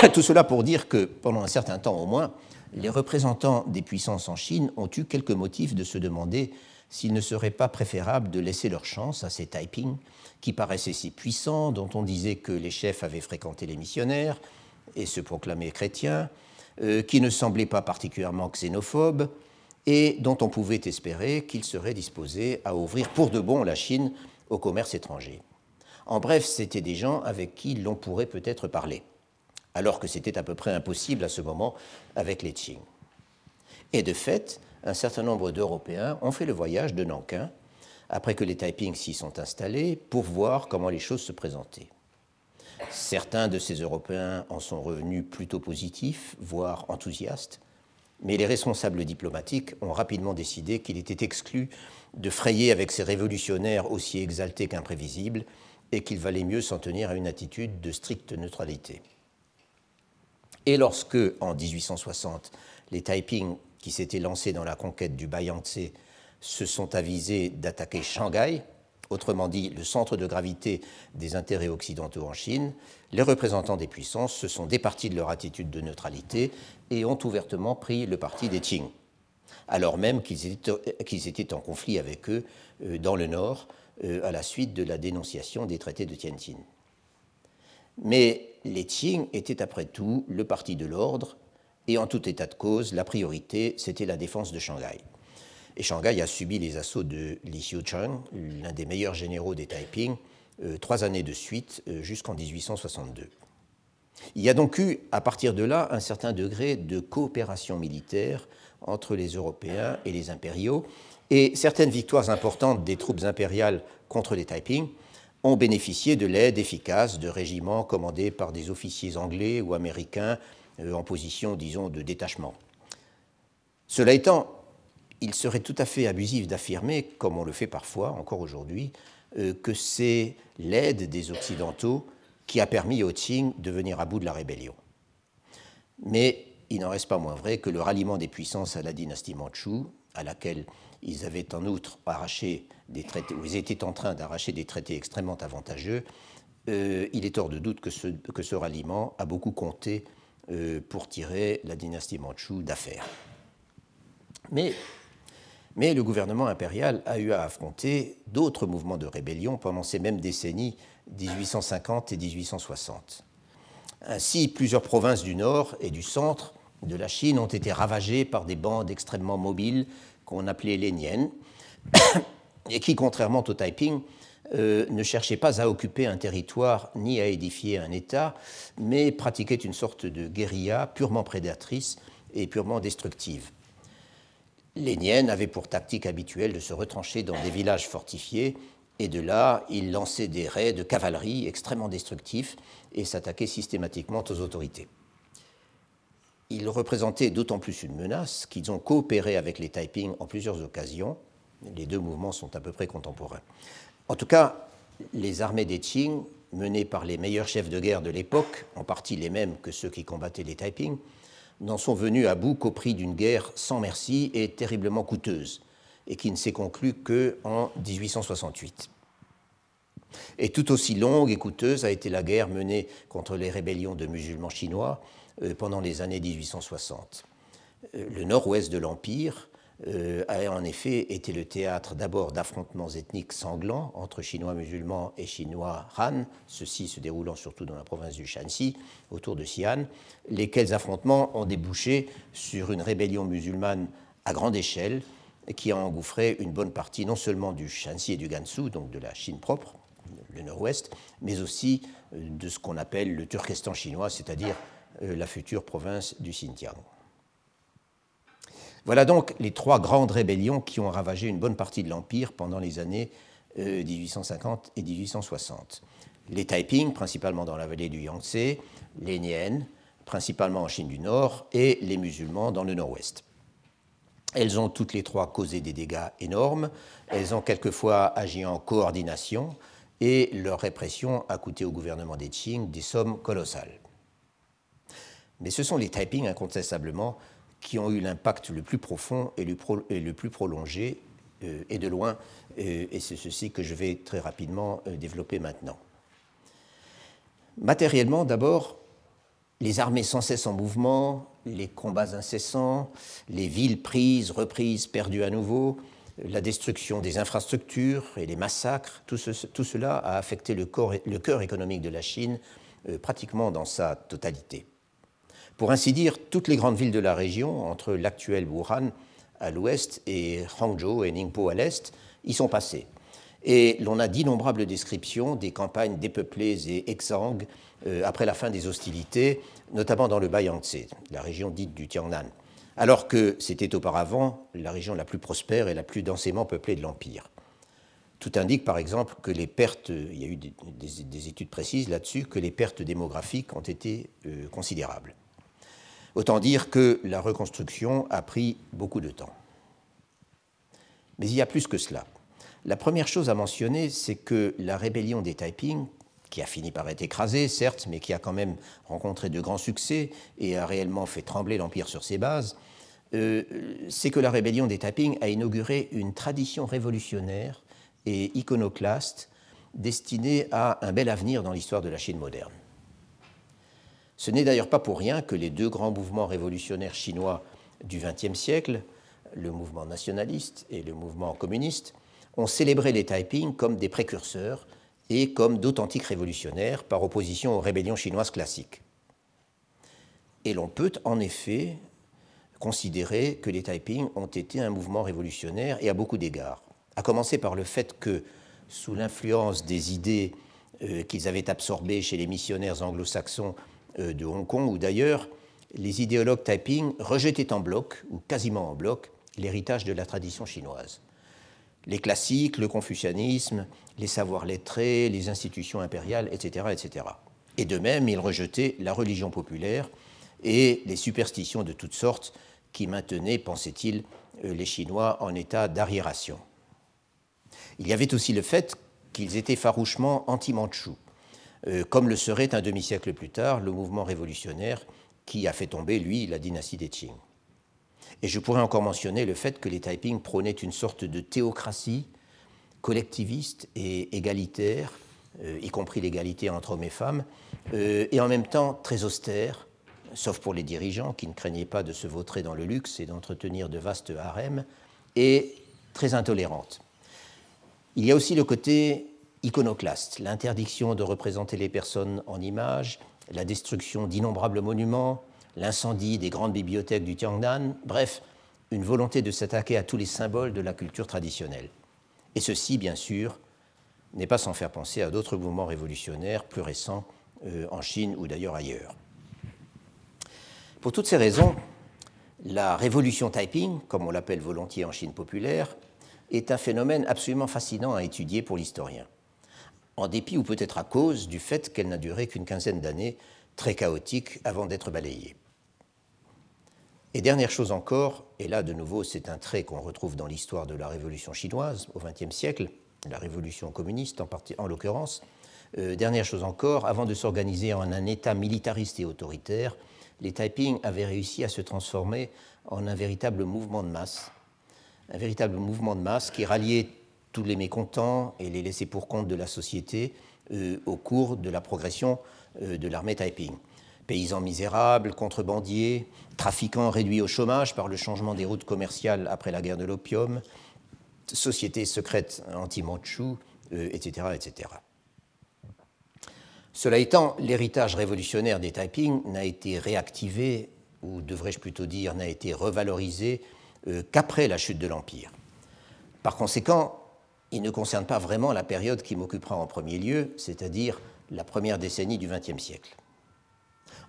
*coughs* Tout cela pour dire que, pendant un certain temps au moins, les représentants des puissances en Chine ont eu quelques motifs de se demander s'il ne serait pas préférable de laisser leur chance à ces Taiping qui paraissaient si puissants, dont on disait que les chefs avaient fréquenté les missionnaires et se proclamaient chrétiens, euh, qui ne semblaient pas particulièrement xénophobes, et dont on pouvait espérer qu'ils seraient disposés à ouvrir pour de bon la Chine au commerce étranger. En bref, c'étaient des gens avec qui l'on pourrait peut-être parler, alors que c'était à peu près impossible à ce moment avec les Qing. Et de fait, un certain nombre d'Européens ont fait le voyage de Nankin après que les Taiping s'y sont installés, pour voir comment les choses se présentaient. Certains de ces Européens en sont revenus plutôt positifs, voire enthousiastes, mais les responsables diplomatiques ont rapidement décidé qu'il était exclu de frayer avec ces révolutionnaires aussi exaltés qu'imprévisibles et qu'il valait mieux s'en tenir à une attitude de stricte neutralité. Et lorsque, en 1860, les Taiping, qui s'étaient lancés dans la conquête du Bayangtze, se sont avisés d'attaquer Shanghai, autrement dit le centre de gravité des intérêts occidentaux en Chine, les représentants des puissances se sont départis de leur attitude de neutralité et ont ouvertement pris le parti des Qing, alors même qu'ils étaient, en conflit avec eux euh, dans le nord euh, à la suite de la dénonciation des traités de Tianjin. Mais les Qing étaient après tout le parti de l'ordre et en tout état de cause, la priorité, c'était la défense de Shanghai. Et Shanghai a subi les assauts de Li Xiucheng, l'un des meilleurs généraux des Taiping, euh, trois années de suite euh, jusqu'en 1862. Il y a donc eu, à partir de là, un certain degré de coopération militaire entre les Européens et les impériaux, et certaines victoires importantes des troupes impériales contre les Taiping ont bénéficié de l'aide efficace de régiments commandés par des officiers anglais ou américains euh, en position, disons, de détachement. Cela étant, il serait tout à fait abusif d'affirmer, comme on le fait parfois encore aujourd'hui, euh, que c'est l'aide des Occidentaux qui a permis aux Qing de venir à bout de la rébellion. Mais il n'en reste pas moins vrai que le ralliement des puissances à la dynastie Manchoue, à laquelle ils avaient en outre arraché des traités, ou ils étaient en train d'arracher des traités extrêmement avantageux, euh, il est hors de doute que ce, ralliement a beaucoup compté euh, pour tirer la dynastie Manchoue d'affaires. Mais mais le gouvernement impérial a eu à affronter d'autres mouvements de rébellion pendant ces mêmes décennies 1850 et 1860. Ainsi, plusieurs provinces du nord et du centre de la Chine ont été ravagées par des bandes extrêmement mobiles qu'on appelait les Nian, *coughs* et qui, contrairement au Taiping, euh, ne cherchaient pas à occuper un territoire ni à édifier un État, mais pratiquaient une sorte de guérilla purement prédatrice et purement destructive. Les Nian avaient pour tactique habituelle de se retrancher dans des villages fortifiés, et de là, ils lançaient des raids de cavalerie extrêmement destructifs et s'attaquaient systématiquement aux autorités. Ils représentaient d'autant plus une menace qu'ils ont coopéré avec les Taiping en plusieurs occasions. Les deux mouvements sont à peu près contemporains. En tout cas, les armées des Qing, menées par les meilleurs chefs de guerre de l'époque, en partie les mêmes que ceux qui combattaient les Taiping, n'en sont venus à bout qu'au prix d'une guerre sans merci et terriblement coûteuse, et qui ne s'est conclue qu'en 1868. Et tout aussi longue et coûteuse a été la guerre menée contre les rébellions de musulmans chinois euh, pendant les années 1860. Euh, le nord-ouest de l'Empire a en effet été le théâtre d'abord d'affrontements ethniques sanglants entre Chinois musulmans et Chinois Han, ceux-ci se déroulant surtout dans la province du Shanxi, autour de Xi'an, lesquels affrontements ont débouché sur une rébellion musulmane à grande échelle qui a engouffré une bonne partie non seulement du Shanxi et du Gansu, donc de la Chine propre, le nord-ouest, mais aussi de ce qu'on appelle le Turkestan chinois, c'est-à-dire euh, la future province du Xinjiang. Voilà donc les trois grandes rébellions qui ont ravagé une bonne partie de l'Empire pendant les années 1850 euh, et 1860. Les Taiping, principalement dans la vallée du Yangtze, les Nian, principalement en Chine du Nord, et les musulmans dans le Nord-Ouest. Elles ont toutes les trois causé des dégâts énormes, elles ont quelquefois agi en coordination, et leur répression a coûté au gouvernement des Qing des sommes colossales. Mais ce sont les Taiping, incontestablement, qui ont eu l'impact le plus profond et le, plus prolongé, euh, et de loin, euh, et c'est ceci que je vais très rapidement euh, développer maintenant. Matériellement, d'abord, les armées sans cesse en mouvement, les combats incessants, les villes prises, reprises, perdues à nouveau, la destruction des infrastructures et les massacres, tout, cela a affecté le, cœur économique de la Chine pratiquement dans sa totalité. Pour ainsi dire, toutes les grandes villes de la région, entre l'actuel Wuhan à l'ouest et Hangzhou et Ningpo à l'est, y sont passées. Et l'on a d'innombrables descriptions des campagnes dépeuplées et exsangues euh, après la fin des hostilités, notamment dans le Bayangtze, la région dite du Tiangnan, alors que c'était auparavant la région la plus prospère et la plus densément peuplée de l'Empire. Tout indique par exemple que les pertes, il y a eu des, études précises là-dessus, que les pertes démographiques ont été euh, considérables. Autant dire que la reconstruction a pris beaucoup de temps. Mais il y a plus que cela. La première chose à mentionner, c'est que la rébellion des Taiping, qui a fini par être écrasée, certes, mais qui a quand même rencontré de grands succès et a réellement fait trembler l'Empire sur ses bases, euh, c'est que la rébellion des Taiping a inauguré une tradition révolutionnaire et iconoclaste destinée à un bel avenir dans l'histoire de la Chine moderne. Ce n'est d'ailleurs pas pour rien que les deux grands mouvements révolutionnaires chinois du XXe siècle, le mouvement nationaliste et le mouvement communiste, ont célébré les Taiping comme des précurseurs et comme d'authentiques révolutionnaires par opposition aux rébellions chinoises classiques. Et l'on peut en effet considérer que les Taiping ont été un mouvement révolutionnaire et à beaucoup d'égards, à commencer par le fait que, sous l'influence des idées euh, qu'ils avaient absorbées chez les missionnaires anglo-saxons de Hong Kong ou d'ailleurs, les idéologues Taiping rejetaient en bloc, ou quasiment en bloc, l'héritage de la tradition chinoise. Les classiques, le confucianisme, les savoirs lettrés, les institutions impériales, etc. etc. Et de même, ils rejetaient la religion populaire et les superstitions de toutes sortes qui maintenaient, pensait-il, euh, les Chinois en état d'arriération. Il y avait aussi le fait qu'ils étaient farouchement anti-mandchous euh, comme le serait un demi-siècle plus tard le mouvement révolutionnaire qui a fait tomber, lui, la dynastie des Qing. Et je pourrais encore mentionner le fait que les Taiping prônaient une sorte de théocratie collectiviste et égalitaire, euh, y compris l'égalité entre hommes et femmes, euh, et en même temps très austère, sauf pour les dirigeants qui ne craignaient pas de se vautrer dans le luxe et d'entretenir de vastes harems, et très intolérante. Il y a aussi le côté iconoclaste, l'interdiction de représenter les personnes en images, la destruction d'innombrables monuments, l'incendie des grandes bibliothèques du Tiangnan, bref, une volonté de s'attaquer à tous les symboles de la culture traditionnelle. Et ceci, bien sûr, n'est pas sans faire penser à d'autres mouvements révolutionnaires plus récents euh, en Chine ou d'ailleurs ailleurs. Pour toutes ces raisons, la révolution typing, comme on l'appelle volontiers en Chine populaire, est un phénomène absolument fascinant à étudier pour l'historien, en dépit ou peut-être à cause du fait qu'elle n'a duré qu'une quinzaine d'années, très chaotique, avant d'être balayée. Et dernière chose encore, et là de nouveau c'est un trait qu'on retrouve dans l'histoire de la révolution chinoise au XXe siècle, la révolution communiste en, en l'occurrence, euh, dernière chose encore, avant de s'organiser en un État militariste et autoritaire, les Taiping avaient réussi à se transformer en un véritable mouvement de masse, un véritable mouvement de masse qui ralliait tous les mécontents et les laissés pour compte de la société euh, au cours de la progression euh, de l'armée Taiping. Paysans misérables, contrebandiers, trafiquants réduits au chômage par le changement des routes commerciales après la guerre de l'opium, sociétés secrètes anti-Manchou, etc., etc. Cela étant, l'héritage révolutionnaire des Taiping n'a été réactivé, ou devrais-je plutôt dire, n'a été revalorisé euh, qu'après la chute de l'Empire. Par conséquent, il ne concerne pas vraiment la période qui m'occupera en premier lieu, c'est-à-dire la première décennie du XXe siècle.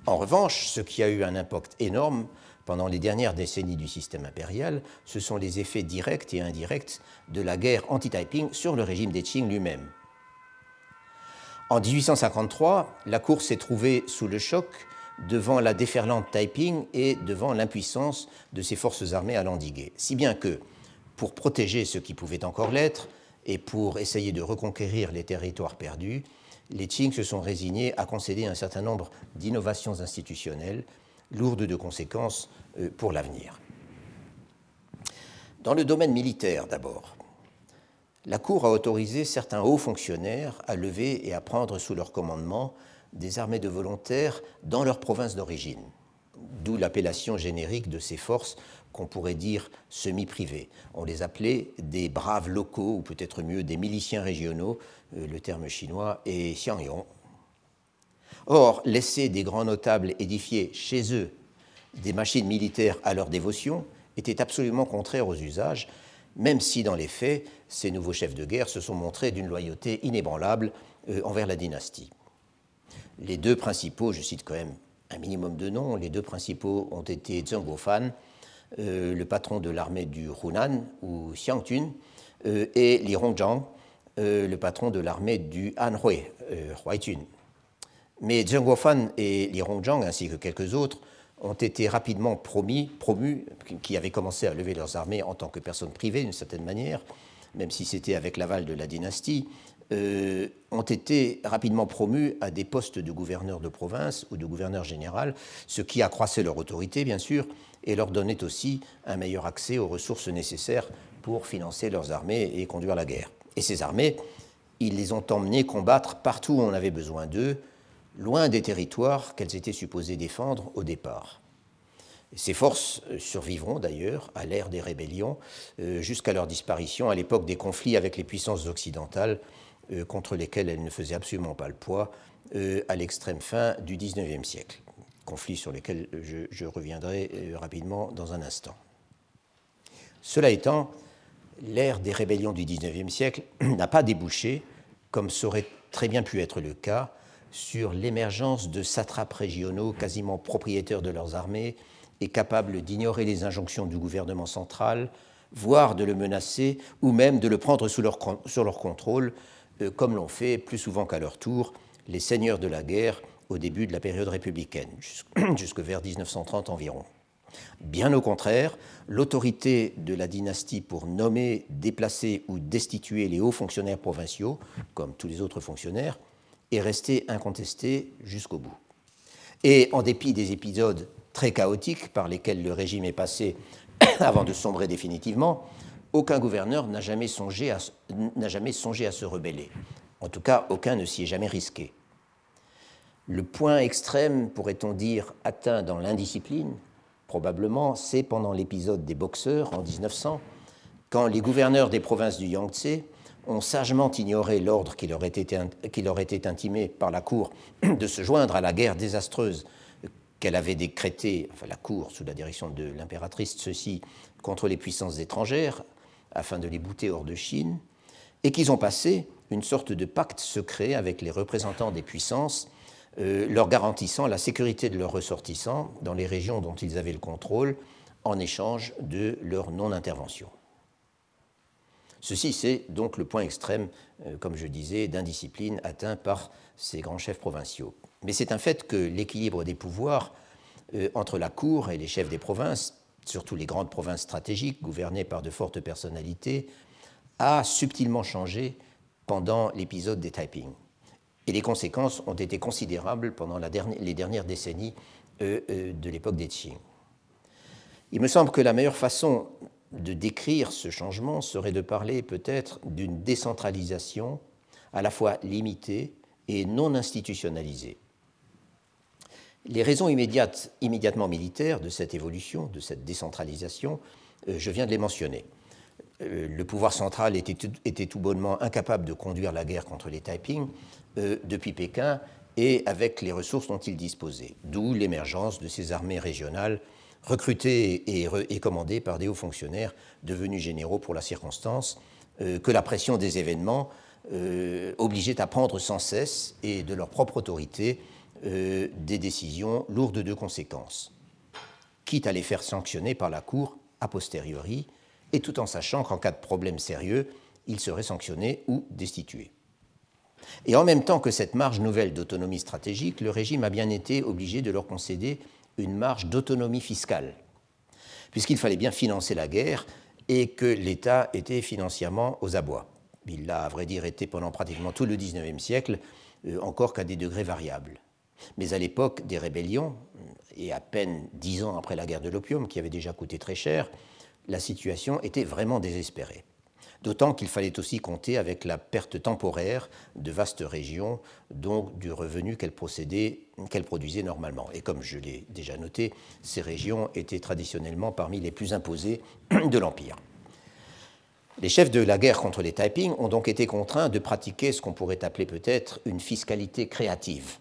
En revanche, ce qui a eu un impact énorme pendant les dernières décennies du système impérial, ce sont les effets directs et indirects de la guerre anti-Taiping sur le régime des Qing lui-même. En 1853, la Cour s'est trouvée sous le choc devant la déferlante Taiping et devant l'impuissance de ses forces armées à l'endiguer. Si bien que, pour protéger ce qui pouvait encore l'être et pour essayer de reconquérir les territoires perdus, les Qing se sont résignés à concéder un certain nombre d'innovations institutionnelles lourdes de conséquences euh, pour l'avenir. Dans le domaine militaire d'abord, la Cour a autorisé certains hauts fonctionnaires à lever et à prendre sous leur commandement des armées de volontaires dans leur province d'origine, d'où l'appellation générique de ces forces qu'on pourrait dire semi-privées. On les appelait des braves locaux, ou peut-être mieux des miliciens régionaux, euh, le terme chinois est xiangyong. Or, laisser des grands notables édifier chez eux des machines militaires à leur dévotion était absolument contraire aux usages même si dans les faits, ces nouveaux chefs de guerre se sont montrés d'une loyauté inébranlable euh, envers la dynastie. Les deux principaux, je cite quand même un minimum de noms, les deux principaux ont été Zheng Guofan, euh, le patron de l'armée du Hunan, ou Xiangtun, euh, et Li Hongzhang, le patron de l'armée du Anhui, Huaitun. Mais Zheng Guofan et Li Hongzhang, ainsi que quelques autres, ont été rapidement promus, qui avaient commencé à lever leurs armées en tant que personnes privées d'une certaine manière, même si c'était avec l'aval de la dynastie, euh, ont été rapidement promus à des postes de gouverneur de province ou de gouverneur général, ce qui accroissait leur autorité, bien sûr, et leur donnait aussi un meilleur accès aux ressources nécessaires pour financer leurs armées et conduire la guerre. Et ces armées, ils les ont emmenées combattre partout où on avait besoin d'eux, loin des territoires qu'elles étaient supposées défendre au départ. Ces forces euh, survivront d'ailleurs à l'ère des rébellions euh, jusqu'à leur disparition à l'époque des conflits avec les puissances occidentales euh, contre lesquelles elles ne faisaient absolument pas le poids à l'extrême fin du XIXe siècle. Conflits sur lesquels je, reviendrai rapidement dans un instant. Cela étant, l'ère des rébellions du XIXe siècle *clears throat* n'a pas débouché, comme ça aurait très bien pu être le cas, sur l'émergence de satrapes régionaux quasiment propriétaires de leurs armées et capables d'ignorer les injonctions du gouvernement central, voire de le menacer ou même de le prendre sous leur contrôle, euh, comme l'ont fait plus souvent qu'à leur tour les seigneurs de la guerre au début de la période républicaine, jusque *clears throat* vers 1930 environ. Bien au contraire, l'autorité de la dynastie pour nommer, déplacer ou destituer les hauts fonctionnaires provinciaux, comme tous les autres fonctionnaires, est resté incontesté jusqu'au bout. Et en dépit des épisodes très chaotiques par lesquels le régime est passé *clears throat* avant de sombrer définitivement, aucun gouverneur n'a jamais songé à se rebeller. En tout cas, aucun ne s'y est jamais risqué. Le point extrême, pourrait-on dire, atteint dans l'indiscipline, probablement, c'est pendant l'épisode des boxeurs en 1900, quand les gouverneurs des provinces du Yangtze ont sagement ignoré l'ordre qui leur, était, qui leur était intimé par la Cour de se joindre à la guerre désastreuse qu'elle avait décrété, enfin la Cour sous la direction de l'impératrice, ceci contre les puissances étrangères, afin de les bouter hors de Chine, et qu'ils ont passé une sorte de pacte secret avec les représentants des puissances, leur garantissant la sécurité de leurs ressortissants dans les régions dont ils avaient le contrôle, en échange de leur non-intervention. Ceci, c'est donc le point extrême, euh, comme je disais, d'indiscipline atteint par ces grands chefs provinciaux. Mais c'est un fait que l'équilibre des pouvoirs euh, entre la cour et les chefs des provinces, surtout les grandes provinces stratégiques gouvernées par de fortes personnalités, a subtilement changé pendant l'épisode des Taiping. Et les conséquences ont été considérables pendant les dernières décennies euh, de l'époque des Qing. Il me semble que la meilleure façon de décrire ce changement serait de parler peut-être d'une décentralisation à la fois limitée et non institutionnalisée. Les raisons immédiates, immédiatement militaires de cette évolution, de cette décentralisation, euh, je viens de les mentionner. Euh, le pouvoir central était tout, bonnement incapable de conduire la guerre contre les Taiping euh, depuis Pékin et avec les ressources dont il disposait, d'où l'émergence de ces armées régionales recrutés et, commandés par des hauts fonctionnaires devenus généraux pour la circonstance, euh, que la pression des événements obligeait à prendre sans cesse et de leur propre autorité des décisions lourdes de conséquences, quitte à les faire sanctionner par la Cour a posteriori, et tout en sachant qu'en cas de problème sérieux, ils seraient sanctionnés ou destitués. Et en même temps que cette marge nouvelle d'autonomie stratégique, le régime a bien été obligé de leur concéder une marge d'autonomie fiscale, puisqu'il fallait bien financer la guerre et que l'État était financièrement aux abois. Il l'a, à vrai dire, été pendant pratiquement tout le XIXe siècle, euh, encore qu'à des degrés variables. Mais à l'époque des rébellions, et à peine dix ans après la guerre de l'opium, qui avait déjà coûté très cher, la situation était vraiment désespérée d'autant qu'il fallait aussi compter avec la perte temporaire de vastes régions, donc du revenu qu'elles produisaient normalement. Et comme je l'ai déjà noté, ces régions étaient traditionnellement parmi les plus imposées *clears throat* de l'Empire. Les chefs de la guerre contre les Taiping ont donc été contraints de pratiquer ce qu'on pourrait appeler peut-être une fiscalité créative.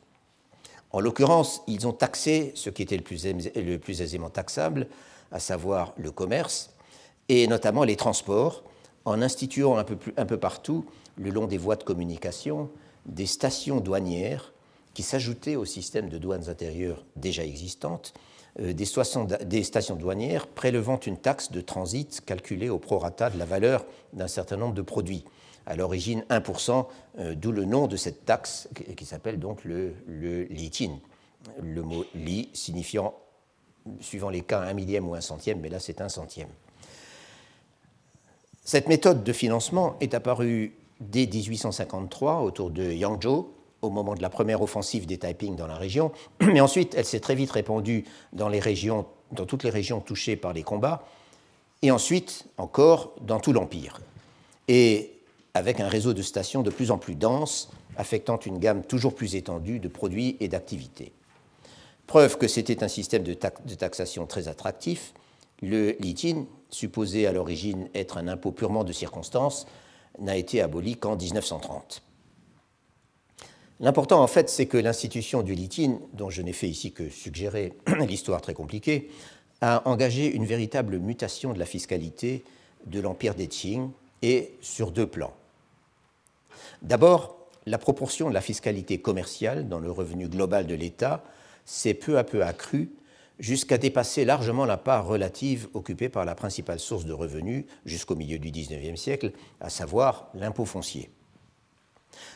En l'occurrence, ils ont taxé ce qui était le plus aisément taxable, à savoir le commerce, et notamment les transports, en instituant un peu, un peu partout, le long des voies de communication, des stations douanières qui s'ajoutaient au système de douanes intérieures déjà existantes, euh, des, des, stations douanières prélevant une taxe de transit calculée au prorata de la valeur d'un certain nombre de produits. À l'origine 1%, euh, d'où le nom de cette taxe qui, s'appelle donc le, le litin. Le mot li signifiant, suivant les cas, un millième ou un centième, mais là c'est un centième. Cette méthode de financement est apparue dès 1853 autour de Yangzhou, au moment de la première offensive des Taiping dans la région, *clears throat* mais ensuite elle s'est très vite répandue dans, les régions, dans toutes les régions touchées par les combats, et ensuite encore dans tout l'Empire, et avec un réseau de stations de plus en plus dense, affectant une gamme toujours plus étendue de produits et d'activités. Preuve que c'était un système de, de, taxation très attractif, le litin supposé à l'origine être un impôt purement de circonstance, n'a été aboli qu'en 1930. L'important, en fait, c'est que l'institution du litin, dont je n'ai fait ici que suggérer *clears throat* l'histoire très compliquée, a engagé une véritable mutation de la fiscalité de l'empire des Qing et sur deux plans. D'abord, la proportion de la fiscalité commerciale dans le revenu global de l'État s'est peu à peu accrue jusqu'à dépasser largement la part relative occupée par la principale source de revenus jusqu'au milieu du XIXe siècle, à savoir l'impôt foncier.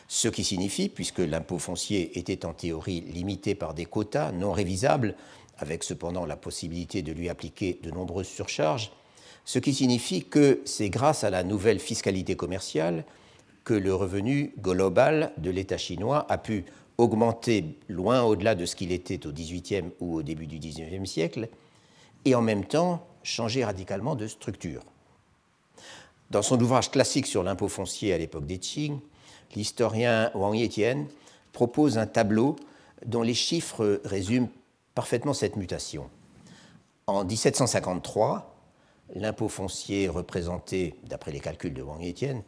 Ce qui signifie, puisque l'impôt foncier était en théorie limité par des quotas non révisables, avec cependant la possibilité de lui appliquer de nombreuses surcharges, ce qui signifie que c'est grâce à la nouvelle fiscalité commerciale que le revenu global de l'État chinois a pu augmenté loin au-delà de ce qu'il était au XVIIIe ou au début du XIXe siècle, et en même temps changer radicalement de structure. Dans son ouvrage classique sur l'impôt foncier à l'époque des Qing, l'historien Wang Yetian propose un tableau dont les chiffres résument parfaitement cette mutation. En 1753, l'impôt foncier représentait, d'après les calculs de Wang Yetian,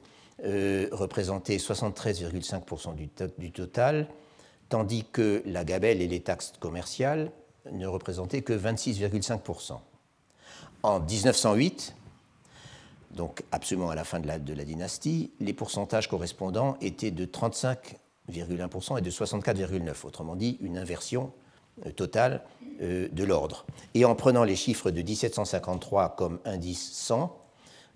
euh, représentait 73,5% du, du, total, tandis que la gabelle et les taxes commerciales ne représentait que 26,5%. En 1908, donc absolument à la fin de la, de la dynastie, les pourcentages correspondants étaient de 35,1% et de 64,9%, autrement dit une inversion euh, totale euh, de l'ordre. Et en prenant les chiffres de 1753 comme indice 100,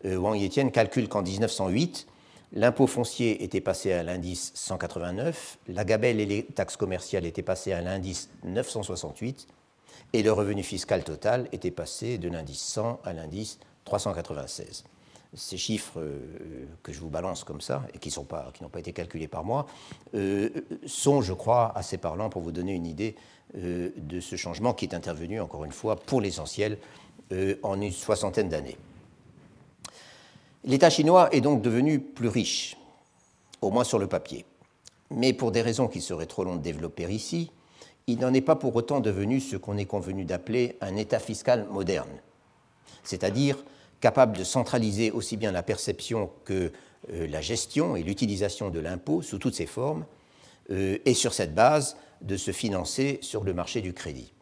euh, Wang Yetian calcule qu'en 1908, l'impôt foncier était passé à l'indice 189, la gabelle et les taxes commerciales étaient passées à l'indice 968, et le revenu fiscal total était passé de l'indice 100 à l'indice 396 ces chiffres euh, que je vous balance comme ça, et qui n'ont pas, été calculés par moi, euh, sont, je crois, assez parlants pour vous donner une idée euh, de ce changement qui est intervenu, encore une fois, pour l'essentiel, en une soixantaine d'années. L'État chinois est donc devenu plus riche, au moins sur le papier. Mais pour des raisons qui seraient trop longues de développer ici, il n'en est pas pour autant devenu ce qu'on est convenu d'appeler un État fiscal moderne, c'est-à-dire capable de centraliser aussi bien la perception que euh, la gestion et l'utilisation de l'impôt sous toutes ses formes, euh, et sur cette base de se financer sur le marché du crédit.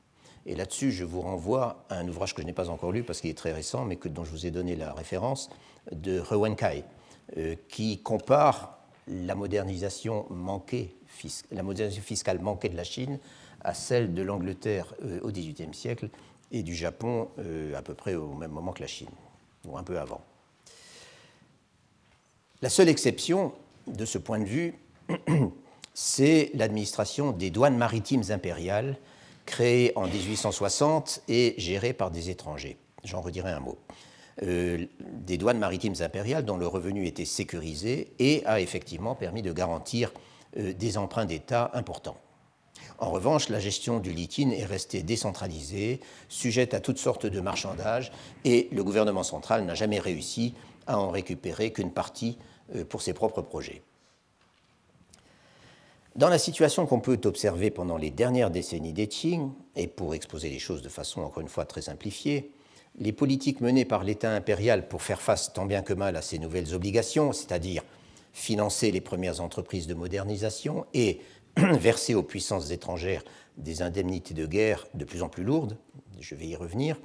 Et là-dessus, je vous renvoie à un ouvrage que je n'ai pas encore lu parce qu'il est très récent, mais dont je vous ai donné la référence, de He Kai, euh, qui compare la modernisation, manquée, la modernisation fiscale manquée de la Chine à celle de l'Angleterre au XVIIIe siècle et du Japon à peu près au même moment que la Chine ou un peu avant. La seule exception de ce point de vue, *clears throat* c'est l'administration des douanes maritimes impériales, créée en 1860 et gérée par des étrangers. J'en redirai un mot. Euh, des douanes maritimes impériales dont le revenu était sécurisé et a effectivement permis de garantir euh, des emprunts d'État importants. En revanche, la gestion du litine est restée décentralisée, sujette à toutes sortes de marchandages, et le gouvernement central n'a jamais réussi à en récupérer qu'une partie euh, pour ses propres projets. Dans la situation qu'on peut observer pendant les dernières décennies des Qing, et pour exposer les choses de façon encore une fois très simplifiée, les politiques menées par l'État impérial pour faire face tant bien que mal à ces nouvelles obligations, c'est-à-dire financer les premières entreprises de modernisation et *clears throat* verser aux puissances étrangères des indemnités de guerre de plus en plus lourdes, je vais y revenir,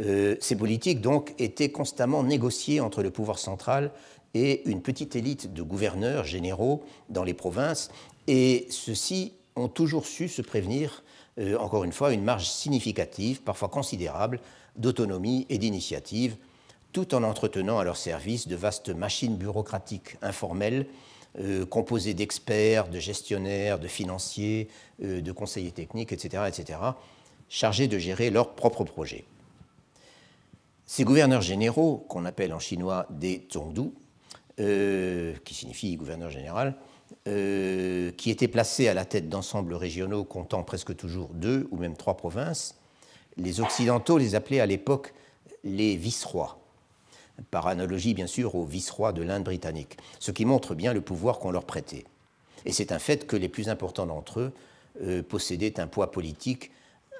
euh, ces politiques donc étaient constamment négociées entre le pouvoir central et une petite élite de gouverneurs généraux dans les provinces, et ceux-ci ont toujours su se prévenir, euh, encore une fois, une marge significative, parfois considérable, d'autonomie et d'initiative, tout en entretenant à leur service de vastes machines bureaucratiques informelles euh, composé d'experts, de gestionnaires, de financiers, euh, de conseillers techniques, etc., etc., chargés de gérer leurs propres projets. Ces gouverneurs généraux, qu'on appelle en chinois des zhongdu, euh, qui signifie gouverneur général, qui étaient placés à la tête d'ensembles régionaux comptant presque toujours deux ou même trois provinces, les Occidentaux les appelaient à l'époque les vice-rois par analogie bien sûr au vice-roi de l'Inde britannique, ce qui montre bien le pouvoir qu'on leur prêtait. Et c'est un fait que les plus importants d'entre eux euh, possédaient un poids politique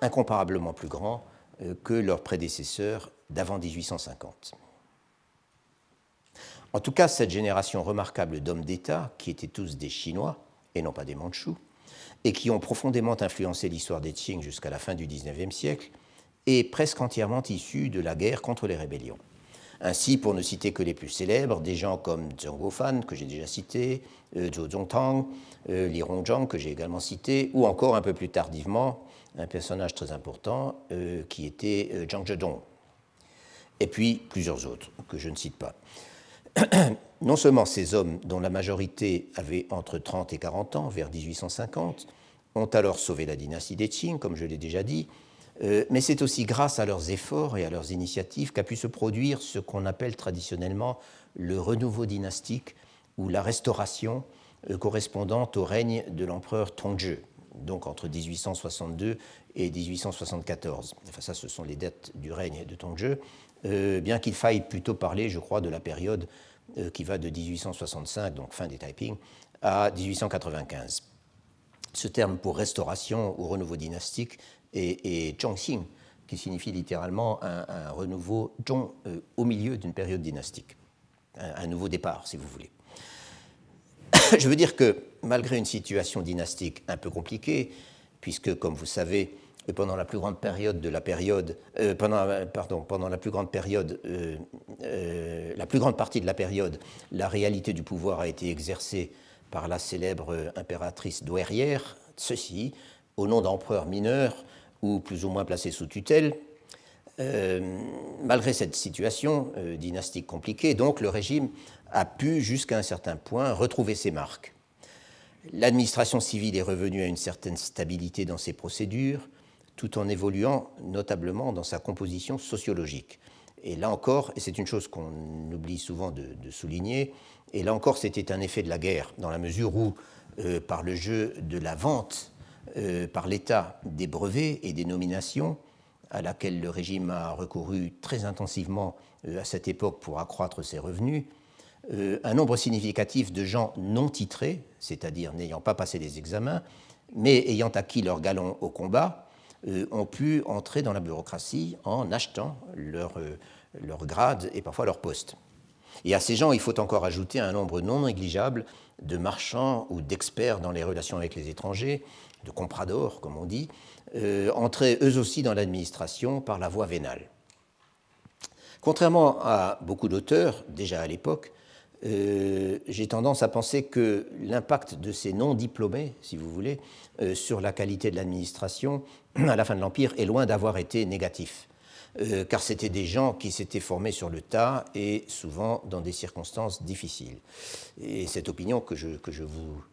incomparablement plus grand euh, que leurs prédécesseurs d'avant 1850. En tout cas, cette génération remarquable d'hommes d'État, qui étaient tous des Chinois et non pas des Mandchous, et qui ont profondément influencé l'histoire des Qing jusqu'à la fin du XIXe siècle, est presque entièrement issue de la guerre contre les rébellions. Ainsi, pour ne citer que les plus célèbres, des gens comme Zhang Guofan, que j'ai déjà cité, euh, Zhou Zongtang, euh, Li Rongjang, que j'ai également cité, ou encore un peu plus tardivement, un personnage très important euh, qui était Zhang Zhedong. Et puis plusieurs autres que je ne cite pas. *clears throat* non seulement ces hommes, dont la majorité avait entre 30 et 40 ans, vers 1850, ont alors sauvé la dynastie des Qing, comme je l'ai déjà dit, euh, mais c'est aussi grâce à leurs efforts et à leurs initiatives qu'a pu se produire ce qu'on appelle traditionnellement le renouveau dynastique ou la restauration euh, correspondant au règne de l'empereur Tongzhi, donc entre 1862 et 1874. Enfin, ça, ce sont les dates du règne de Tongzhi, euh, bien qu'il faille plutôt parler, je crois, de la période qui va de 1865, donc fin des Taiping, à 1895. Ce terme pour restauration ou renouveau dynastique et, et Zhongxing, qui signifie littéralement un, renouveau Zhong euh, au milieu d'une période dynastique, un, nouveau départ, si vous voulez. *coughs* Je veux dire que malgré une situation dynastique un peu compliquée, puisque, comme vous savez, pendant la plus grande période de la période, pendant, pardon, pendant la plus grande période, la plus grande partie de la période, la réalité du pouvoir a été exercée par la célèbre impératrice douairière, ceci au nom d'empereurs mineurs ou plus ou moins placés sous tutelle. Euh, malgré cette situation euh, dynastique compliquée, donc le régime a pu jusqu'à un certain point retrouver ses marques. L'administration civile est revenue à une certaine stabilité dans ses procédures, tout en évoluant notablement dans sa composition sociologique. Et là encore, et c'est une chose qu'on oublie souvent de, souligner, et là encore c'était un effet de la guerre, dans la mesure où, euh, par le jeu de la vente euh, par l'État des brevets et des nominations, à laquelle le régime a recouru très intensivement euh, à cette époque pour accroître ses revenus, euh, un nombre significatif de gens non titrés, c'est-à-dire n'ayant pas passé les examens, mais ayant acquis leur galon au combat, ont pu entrer dans la bureaucratie en achetant leur, leur grade et parfois leur poste. Et à ces gens, il faut encore ajouter un nombre non négligeable de marchands ou d'experts dans les relations avec les étrangers, de compradors, comme on dit, euh, entraient eux aussi dans l'administration par la voie vénale. Contrairement à beaucoup d'auteurs, déjà à l'époque, euh, j'ai tendance à penser que l'impact de ces non-diplômés, si vous voulez, euh, sur la qualité de l'administration *clears throat* à la fin de l'Empire est loin d'avoir été négatif. car c'était des gens qui s'étaient formés sur le tas et souvent dans des circonstances difficiles. Et cette opinion que je, que je vous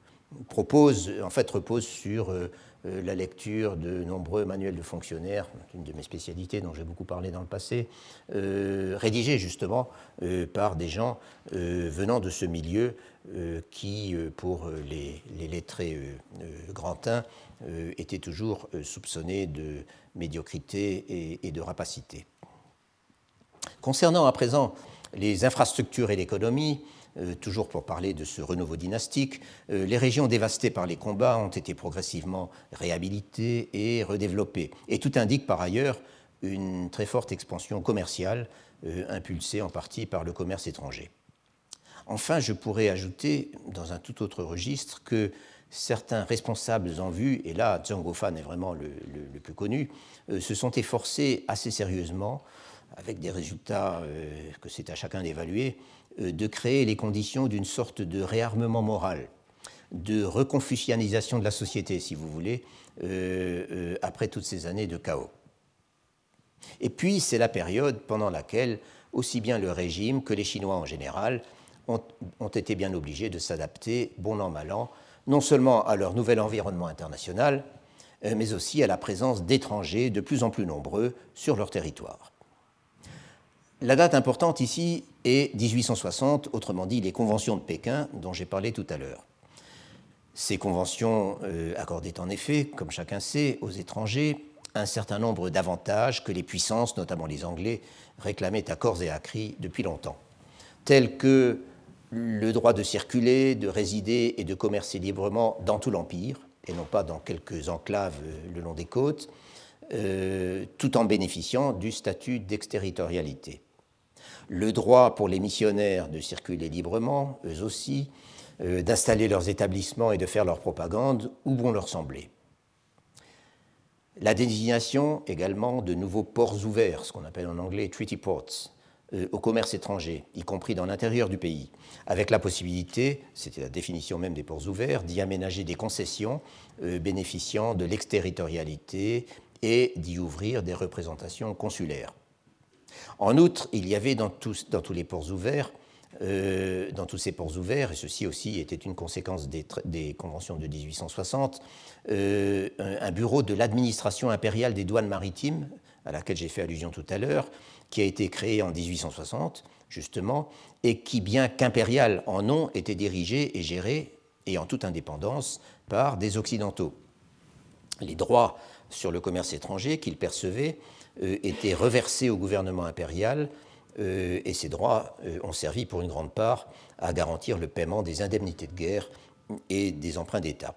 propose, en fait, repose sur euh, euh, la lecture de nombreux manuels de fonctionnaires, une de mes spécialités dont j'ai beaucoup parlé dans le passé, euh, rédigés justement par des gens venant de ce milieu qui, pour les, lettrés grandins, étaient toujours soupçonnés de médiocrité et de rapacité. Concernant à présent les infrastructures et l'économie, euh, toujours pour parler de ce renouveau dynastique, euh, les régions dévastées par les combats ont été progressivement réhabilitées et redéveloppées. Et tout indique par ailleurs une très forte expansion commerciale, euh, impulsée en partie par le commerce étranger. Enfin, je pourrais ajouter, dans un tout autre registre, que certains responsables en vue, et là Zhang Fan est vraiment le, plus connu, se sont efforcés assez sérieusement, avec des résultats que c'est à chacun d'évaluer, de créer les conditions d'une sorte de réarmement moral, de reconfucianisation de la société, si vous voulez, euh, euh, après toutes ces années de chaos. Et puis, c'est la période pendant laquelle aussi bien le régime que les Chinois en général ont, ont été bien obligés de s'adapter, bon an, mal an, non seulement à leur nouvel environnement international, mais aussi à la présence d'étrangers de plus en plus nombreux sur leur territoire. La date importante ici est 1860, autrement dit les conventions de Pékin dont j'ai parlé tout à l'heure. Ces conventions euh, accordaient en effet, comme chacun sait, aux étrangers un certain nombre d'avantages que les puissances, notamment les Anglais, réclamaient à corps et à cri depuis longtemps, tels que le droit de circuler, de résider et de commercer librement dans tout l'Empire, et non pas dans quelques enclaves euh, le long des côtes, euh, tout en bénéficiant du statut d'exterritorialité le droit pour les missionnaires de circuler librement, eux aussi, euh, d'installer leurs établissements et de faire leur propagande où bon leur sembler. La désignation également de nouveaux ports ouverts, ce qu'on appelle en anglais treaty ports, euh, au commerce étranger, y compris dans l'intérieur du pays, avec la possibilité, c'était la définition même des ports ouverts, d'y aménager des concessions euh, bénéficiant de l'exterritorialité et d'y ouvrir des représentations consulaires. En outre, il y avait dans tous, les ports ouverts, euh, dans tous ces ports ouverts, et ceci aussi était une conséquence des, conventions de 1860, euh, un, bureau de l'administration impériale des douanes maritimes, à laquelle j'ai fait allusion tout à l'heure, qui a été créé en 1860, justement, et qui, bien qu'impérial en nom, était dirigé et géré, et en toute indépendance, par des Occidentaux. Les droits sur le commerce étranger qu'ils percevaient étaient reversés au gouvernement impérial euh, et ces droits euh, ont servi pour une grande part à garantir le paiement des indemnités de guerre et des emprunts d'État.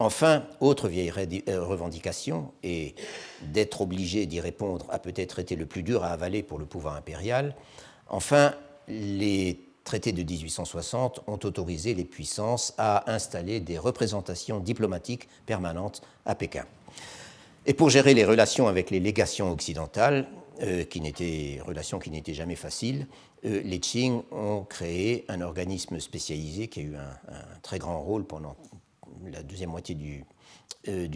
Enfin, autre vieille revendication, et d'être obligé d'y répondre a peut-être été le plus dur à avaler pour le pouvoir impérial, enfin, les traités de 1860 ont autorisé les puissances à installer des représentations diplomatiques permanentes à Pékin. Et pour gérer les relations avec les légations occidentales, qui n'étaient relations qui n'étaient jamais faciles, les Qing ont créé un organisme spécialisé qui a eu un, très grand rôle pendant la deuxième moitié du, euh,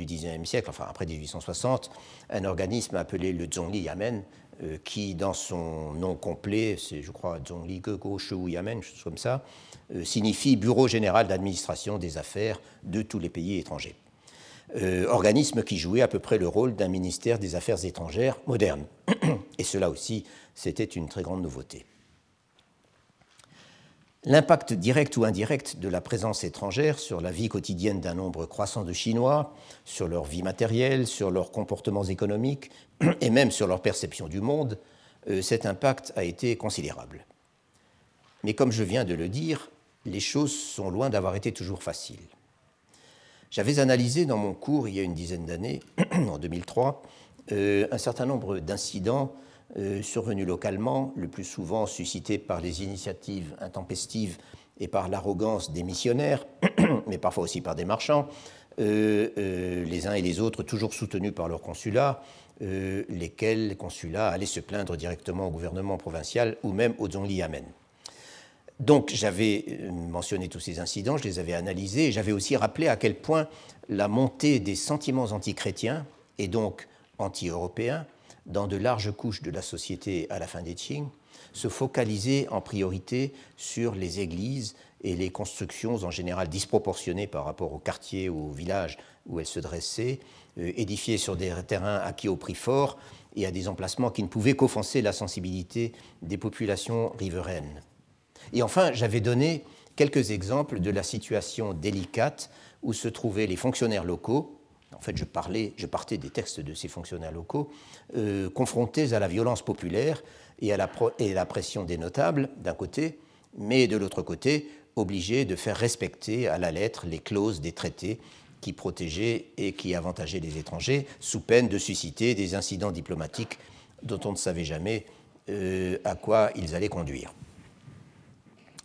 siècle, enfin après 1860, un organisme appelé le Zhongli Yamen, euh, qui dans son nom complet, c'est je crois Zhongli Gego Shu Yamen, chose comme ça, euh, signifie Bureau général d'administration des affaires de tous les pays étrangers. Organisme qui jouait à peu près le rôle d'un ministère des Affaires étrangères moderne. *clears throat* Et cela aussi, c'était une très grande nouveauté. L'impact direct ou indirect de la présence étrangère sur la vie quotidienne d'un nombre croissant de Chinois, sur leur vie matérielle, sur leurs comportements économiques *clears throat* et même sur leur perception du monde, euh, cet impact a été considérable. Mais comme je viens de le dire, les choses sont loin d'avoir été toujours faciles. J'avais analysé dans mon cours il y a une dizaine d'années, *clears throat* en 2003, euh, un certain nombre d'incidents euh, survenus localement, le plus souvent suscités par les initiatives intempestives et par l'arrogance des missionnaires, *clears throat* mais parfois aussi par des marchands, euh, les uns et les autres toujours soutenus par leur consulat, lesquels les consulats allaient se plaindre directement au gouvernement provincial ou même au Zhongli Yamen. Donc j'avais mentionné tous ces incidents, je les avais analysés, et j'avais aussi rappelé à quel point la montée des sentiments antichrétiens et donc anti-européens dans de larges couches de la société à la fin des Qing, se focaliser en priorité sur les églises et les constructions en général disproportionnées par rapport aux quartiers ou aux villages où elles se dressaient, euh, édifiées sur des terrains acquis au prix fort et à des emplacements qui ne pouvaient qu'offenser la sensibilité des populations riveraines. Et enfin, j'avais donné quelques exemples de la situation délicate où se trouvaient les fonctionnaires locaux, en fait, je, partais des textes de ces fonctionnaires locaux, euh, confrontés à la violence populaire et à la pression des notables, d'un côté, mais de l'autre côté, obligés de faire respecter à la lettre les clauses des traités qui protégeaient et qui avantageaient les étrangers, sous peine de susciter des incidents diplomatiques dont on ne savait jamais euh, à quoi ils allaient conduire.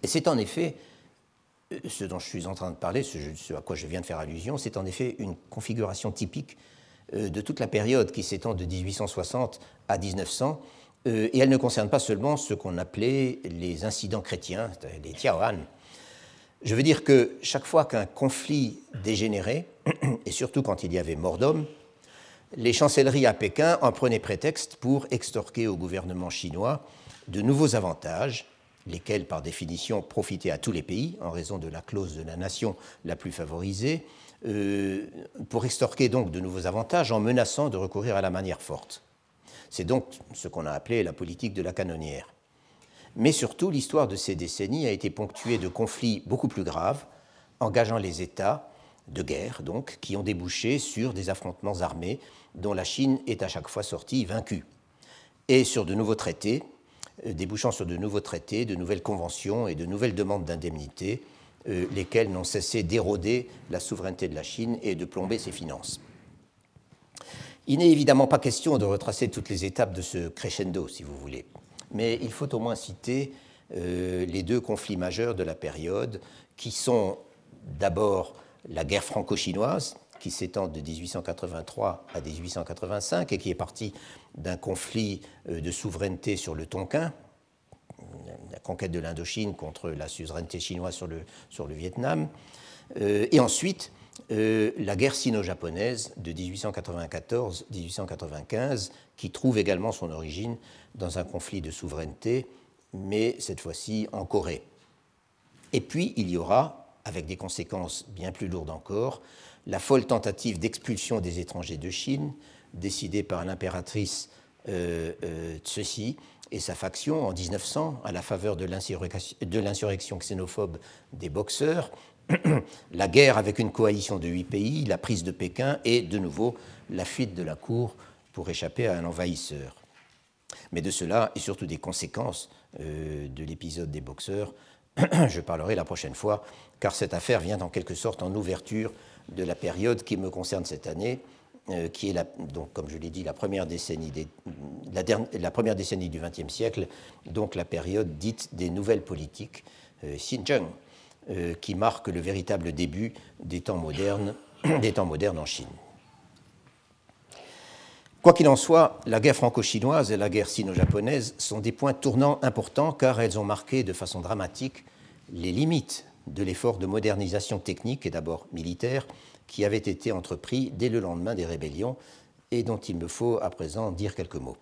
Et c'est en effet ce dont je suis en train de parler, ce, à quoi je viens de faire allusion, c'est en effet une configuration typique euh, de toute la période qui s'étend de 1860 à 1900, euh, et elle ne concerne pas seulement ce qu'on appelait les incidents chrétiens, les tiaoan. Je veux dire que chaque fois qu'un conflit dégénérait, *clears throat* et surtout quand il y avait mort d'homme, les chancelleries à Pékin en prenaient prétexte pour extorquer au gouvernement chinois de nouveaux avantages lesquels par définition profitaient à tous les pays en raison de la clause de la nation la plus favorisée, euh, pour extorquer donc de nouveaux avantages en menaçant de recourir à la manière forte. C'est donc ce qu'on a appelé la politique de la canonnière. Mais surtout, l'histoire de ces décennies a été ponctuée de conflits beaucoup plus graves, engageant les États, de guerre donc, qui ont débouché sur des affrontements armés dont la Chine est à chaque fois sortie vaincue, et sur de nouveaux traités débouchant sur de nouveaux traités, de nouvelles conventions et de nouvelles demandes d'indemnité, euh, lesquelles n'ont cessé d'éroder la souveraineté de la Chine et de plomber ses finances. Il n'est évidemment pas question de retracer toutes les étapes de ce crescendo, si vous voulez, mais il faut au moins citer euh, les deux conflits majeurs de la période, qui sont d'abord la guerre franco-chinoise, qui s'étend de 1883 à 1885 et qui est parti d'un conflit euh, de souveraineté sur le Tonkin, la conquête de l'Indochine contre la suzeraineté chinoise sur le, sur le Vietnam, euh, et ensuite euh, la guerre sino-japonaise de 1894-1895, qui trouve également son origine dans un conflit de souveraineté, mais cette fois-ci en Corée. Et puis il y aura, avec des conséquences bien plus lourdes encore, la folle tentative d'expulsion des étrangers de Chine, décidée par l'impératrice euh, euh et sa faction en 1900 à la faveur de l'insurrection xénophobe des boxeurs, *clears throat* la guerre avec une coalition de huit pays, la prise de Pékin et de nouveau la fuite de la cour pour échapper à un envahisseur. Mais de cela et surtout des conséquences euh, de l'épisode des boxeurs, *clears throat* je parlerai la prochaine fois, car cette affaire vient en quelque sorte en ouverture de la période qui me concerne cette année, euh, qui est, donc, comme je l'ai dit, la première décennie, la, du XXe siècle, donc la période dite des nouvelles politiques, euh, Xinjiang, euh, qui marque le véritable début des temps modernes, *coughs* des temps modernes en Chine. Quoi qu'il en soit, la guerre franco-chinoise et la guerre sino-japonaise sont des points tournants importants car elles ont marqué de façon dramatique les limites de l'effort de modernisation technique et d'abord militaire qui avait été entrepris dès le lendemain des rébellions et dont il me faut à présent dire quelques mots.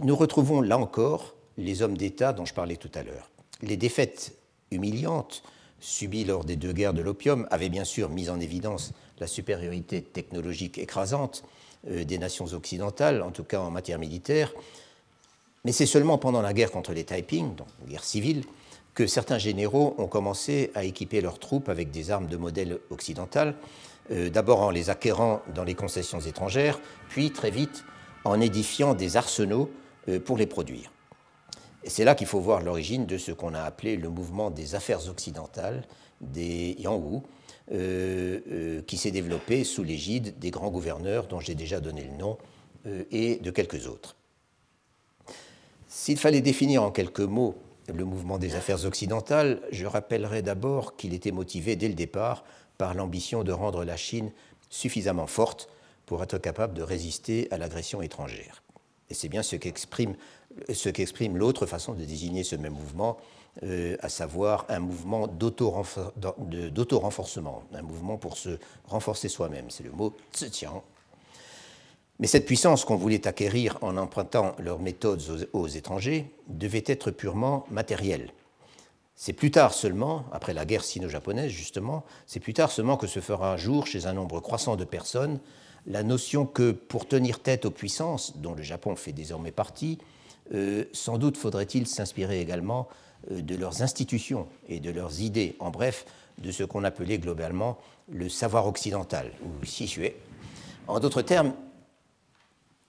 Nous retrouvons là encore les hommes d'État dont je parlais tout à l'heure. Les défaites humiliantes subies lors des deux guerres de l'opium avaient bien sûr mis en évidence la supériorité technologique écrasante euh, des nations occidentales, en tout cas en matière militaire, mais c'est seulement pendant la guerre contre les Taiping, donc guerre civile, que certains généraux ont commencé à équiper leurs troupes avec des armes de modèle occidental, euh, d'abord en les acquérant dans les concessions étrangères, puis très vite en édifiant des arsenaux euh, pour les produire. C'est là qu'il faut voir l'origine de ce qu'on a appelé le mouvement des affaires occidentales, des Yangwu, euh, qui s'est développé sous l'égide des grands gouverneurs dont j'ai déjà donné le nom et de quelques autres. S'il fallait définir en quelques mots le mouvement des affaires occidentales, je rappellerai d'abord qu'il était motivé dès le départ par l'ambition de rendre la Chine suffisamment forte pour être capable de résister à l'agression étrangère. Et c'est bien ce qu'exprime, l'autre façon de désigner ce même mouvement, euh, à savoir un mouvement d'auto-renforcement, un mouvement pour se renforcer soi-même. C'est le mot Tsiqiang mais cette puissance qu'on voulait acquérir en empruntant leurs méthodes aux, étrangers devait être purement matérielle. C'est plus tard seulement, après la guerre sino-japonaise justement, c'est plus tard seulement que se fera un jour chez un nombre croissant de personnes la notion que pour tenir tête aux puissances, dont le Japon fait désormais partie, euh, sans doute faudrait-il s'inspirer également euh, de leurs institutions et de leurs idées, en bref, de ce qu'on appelait globalement le savoir occidental, ou Shishue. En d'autres termes,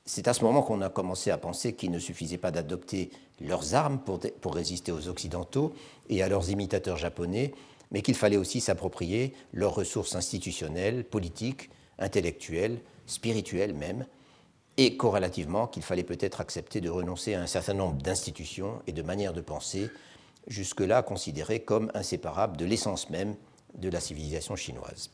c'est à ce moment qu'on a commencé à penser qu'il ne suffisait pas d'adopter leurs armes pour, résister aux Occidentaux et à leurs imitateurs japonais, mais qu'il fallait aussi s'approprier leurs ressources institutionnelles, politiques, intellectuelles, spirituelles même, et corrélativement qu'il fallait peut-être accepter de renoncer à un certain nombre d'institutions et de manières de penser, jusque-là considérées comme inséparables de l'essence même de la civilisation chinoise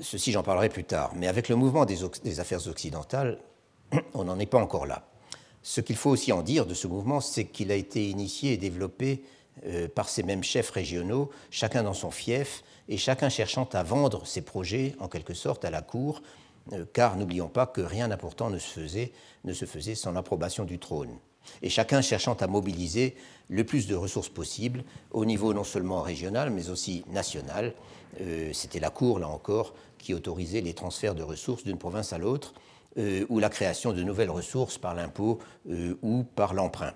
ceci j'en parlerai plus tard, mais avec le mouvement des, affaires occidentales, *clears throat* on n'en est pas encore là. Ce qu'il faut aussi en dire de ce mouvement, c'est qu'il a été initié et développé euh, par ces mêmes chefs régionaux, chacun dans son fief, et chacun cherchant à vendre ses projets, en quelque sorte, à la cour, euh, car n'oublions pas que rien d'important ne, se faisait, ne se faisait sans l'approbation du trône. Et chacun cherchant à mobiliser le plus de ressources possibles au niveau non seulement régional, mais aussi national. Euh, c'était la Cour, là encore, qui autorisait les transferts de ressources d'une province à l'autre, euh, ou la création de nouvelles ressources par l'impôt euh, ou par l'emprunt.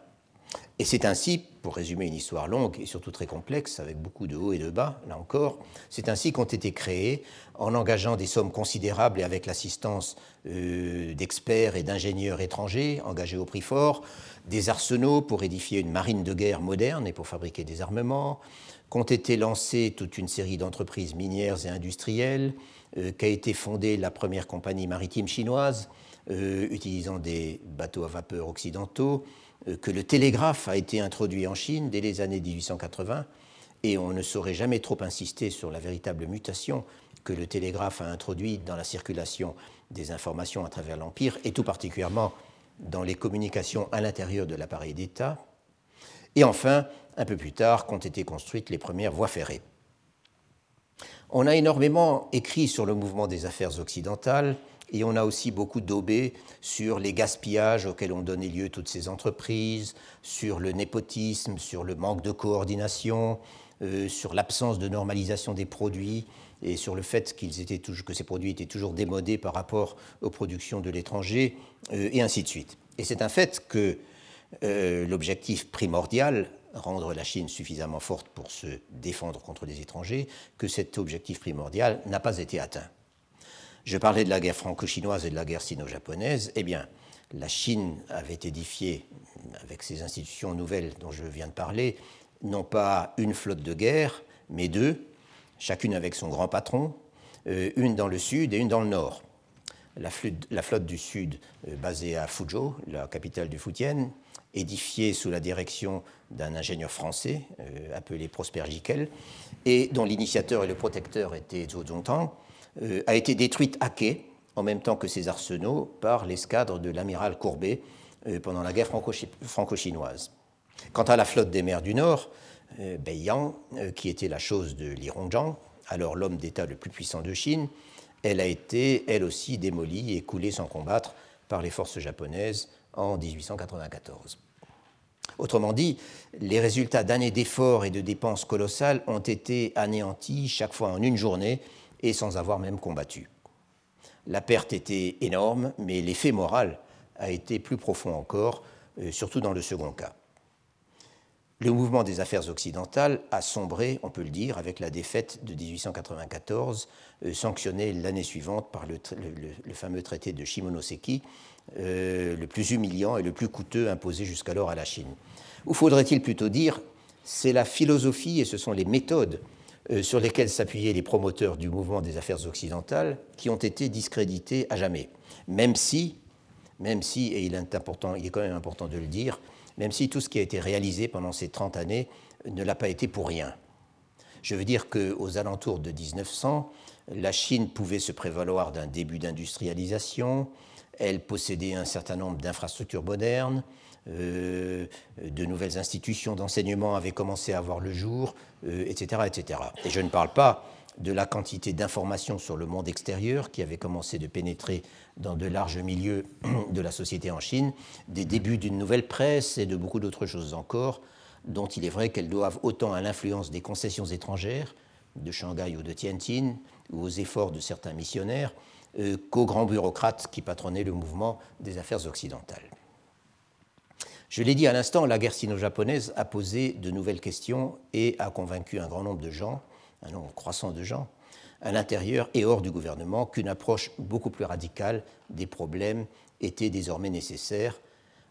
Et c'est ainsi, pour résumer une histoire longue et surtout très complexe, avec beaucoup de hauts et de bas, là encore, c'est ainsi qu'ont été créés, en engageant des sommes considérables et avec l'assistance euh, d'experts et d'ingénieurs étrangers engagés au prix fort, des arsenaux pour édifier une marine de guerre moderne et pour fabriquer des armements, qu'ont été lancées toute une série d'entreprises minières et industrielles, qu'a été fondée la première compagnie maritime chinoise, euh, utilisant des bateaux à vapeur occidentaux, euh, que le télégraphe a été introduit en Chine dès les années 1880, et on ne saurait jamais trop insister sur la véritable mutation que le télégraphe a introduite dans la circulation des informations à travers l'Empire, et tout particulièrement dans les communications à l'intérieur de l'appareil d'État. Et enfin, un peu plus tard, qu'ont été construites les premières voies ferrées. On a énormément écrit sur le mouvement des affaires occidentales et on a aussi beaucoup daubé sur les gaspillages auxquels ont donné lieu toutes ces entreprises, sur le népotisme, sur le manque de coordination, euh, sur l'absence de normalisation des produits et sur le fait qu'ils étaient que ces produits étaient toujours démodés par rapport aux productions de l'étranger, euh, et ainsi de suite. Et c'est un fait que euh, l'objectif primordial rendre la Chine suffisamment forte pour se défendre contre les étrangers, que cet objectif primordial n'a pas été atteint. Je parlais de la guerre franco-chinoise et de la guerre sino-japonaise. Eh bien, la Chine avait édifié, avec ses institutions nouvelles dont je viens de parler, non pas une flotte de guerre, mais deux, chacune avec son grand patron, euh, une dans le sud et une dans le nord. La flotte, du sud, euh, basée à Fuzhou, la capitale du Fujian, édifiée sous la direction d'un ingénieur français euh, appelé Prosper Giquel, et dont l'initiateur et le protecteur était Zhou Zongtang, euh, a été détruite à quai en même temps que ses arsenaux, par l'escadre de l'amiral Courbet euh, pendant la guerre franco-chinoise. Quant à la flotte des mers du Nord, Beiyang, qui était la chose de Li alors l'homme d'État le plus puissant de Chine, elle a été, elle aussi, démolie et coulée sans combattre par les forces japonaises en 1894. Autrement dit, les résultats d'années d'efforts et de dépenses colossales ont été anéantis chaque fois en une journée et sans avoir même combattu. La perte était énorme, mais l'effet moral a été plus profond encore, euh, surtout dans le second cas. Le mouvement des affaires occidentales a sombré, on peut le dire, avec la défaite de 1894, euh, sanctionnée l'année suivante par le, fameux traité de Shimonoseki, euh, le plus humiliant et le plus coûteux imposé jusqu'alors à la Chine. Ou faudrait-il plutôt dire, c'est la philosophie et ce sont les méthodes euh, sur lesquelles s'appuyaient les promoteurs du mouvement des affaires occidentales qui ont été discrédités à jamais. Même si, même si, et il est, important, il est quand même important de le dire, même si tout ce qui a été réalisé pendant ces 30 années ne l'a pas été pour rien. Je veux dire qu'aux alentours de 1900, la Chine pouvait se prévaloir d'un début d'industrialisation, elle possédait un certain nombre d'infrastructures modernes, euh, de nouvelles institutions d'enseignement avaient commencé à voir le jour, etc., euh, etc. Et je ne parle pas de la quantité d'informations sur le monde extérieur qui avait commencé de pénétrer dans de larges milieux de la société en Chine, des débuts d'une nouvelle presse et de beaucoup d'autres choses encore, dont il est vrai qu'elles doivent autant à l'influence des concessions étrangères, de Shanghai ou de Tianjin, ou aux efforts de certains missionnaires, qu'aux grands bureaucrates qui patronnaient le mouvement des affaires occidentales. Je l'ai dit à l'instant, la guerre sino-japonaise a posé de nouvelles questions et a convaincu un grand nombre de gens, un nombre croissant de gens, à l'intérieur et hors du gouvernement, qu'une approche beaucoup plus radicale des problèmes était désormais nécessaire.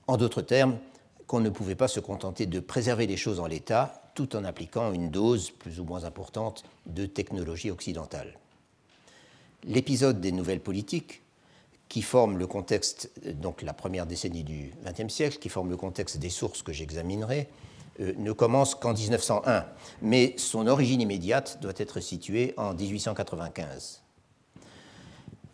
En d'autres termes, qu'on ne pouvait pas se contenter de préserver les choses en l'état tout en appliquant une dose plus ou moins importante de technologie occidentale l'épisode des nouvelles politiques qui forment le contexte, donc la première décennie du XXe siècle, qui forme le contexte des sources que j'examinerai, euh, ne commence qu'en 1901, mais son origine immédiate doit être située en 1895.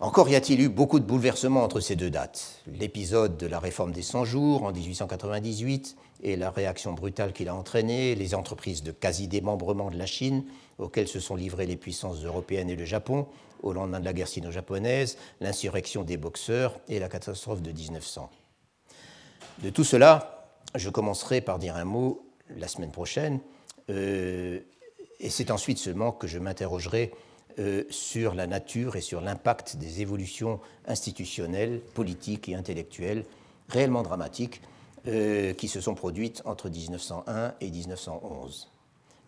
Encore y a-t-il eu beaucoup de bouleversements entre ces deux dates. L'épisode de la réforme des 100 jours en 1898 et la réaction brutale qu'il a entraînée, les entreprises de quasi-démembrement de la Chine auxquelles se sont livrées les puissances européennes et le Japon au lendemain de la guerre sino-japonaise, l'insurrection des boxeurs et la catastrophe de 1900. De tout cela, je commencerai par dire un mot la semaine prochaine, euh, et c'est ensuite seulement que je m'interrogerai euh, sur la nature et sur l'impact des évolutions institutionnelles, politiques et intellectuelles réellement dramatiques euh, qui se sont produites entre 1901 et 1911.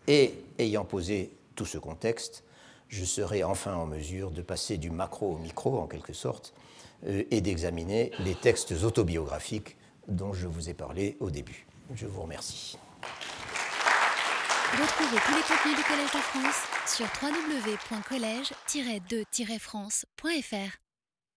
Et ayant posé tout ce contexte, je serai enfin en mesure de passer du macro au micro, en quelque sorte, euh, et d'examiner les textes autobiographiques dont je vous ai parlé au début. Je vous remercie. Retrouvez tous les contenus du Collège de France sur www.colège-2-france.fr.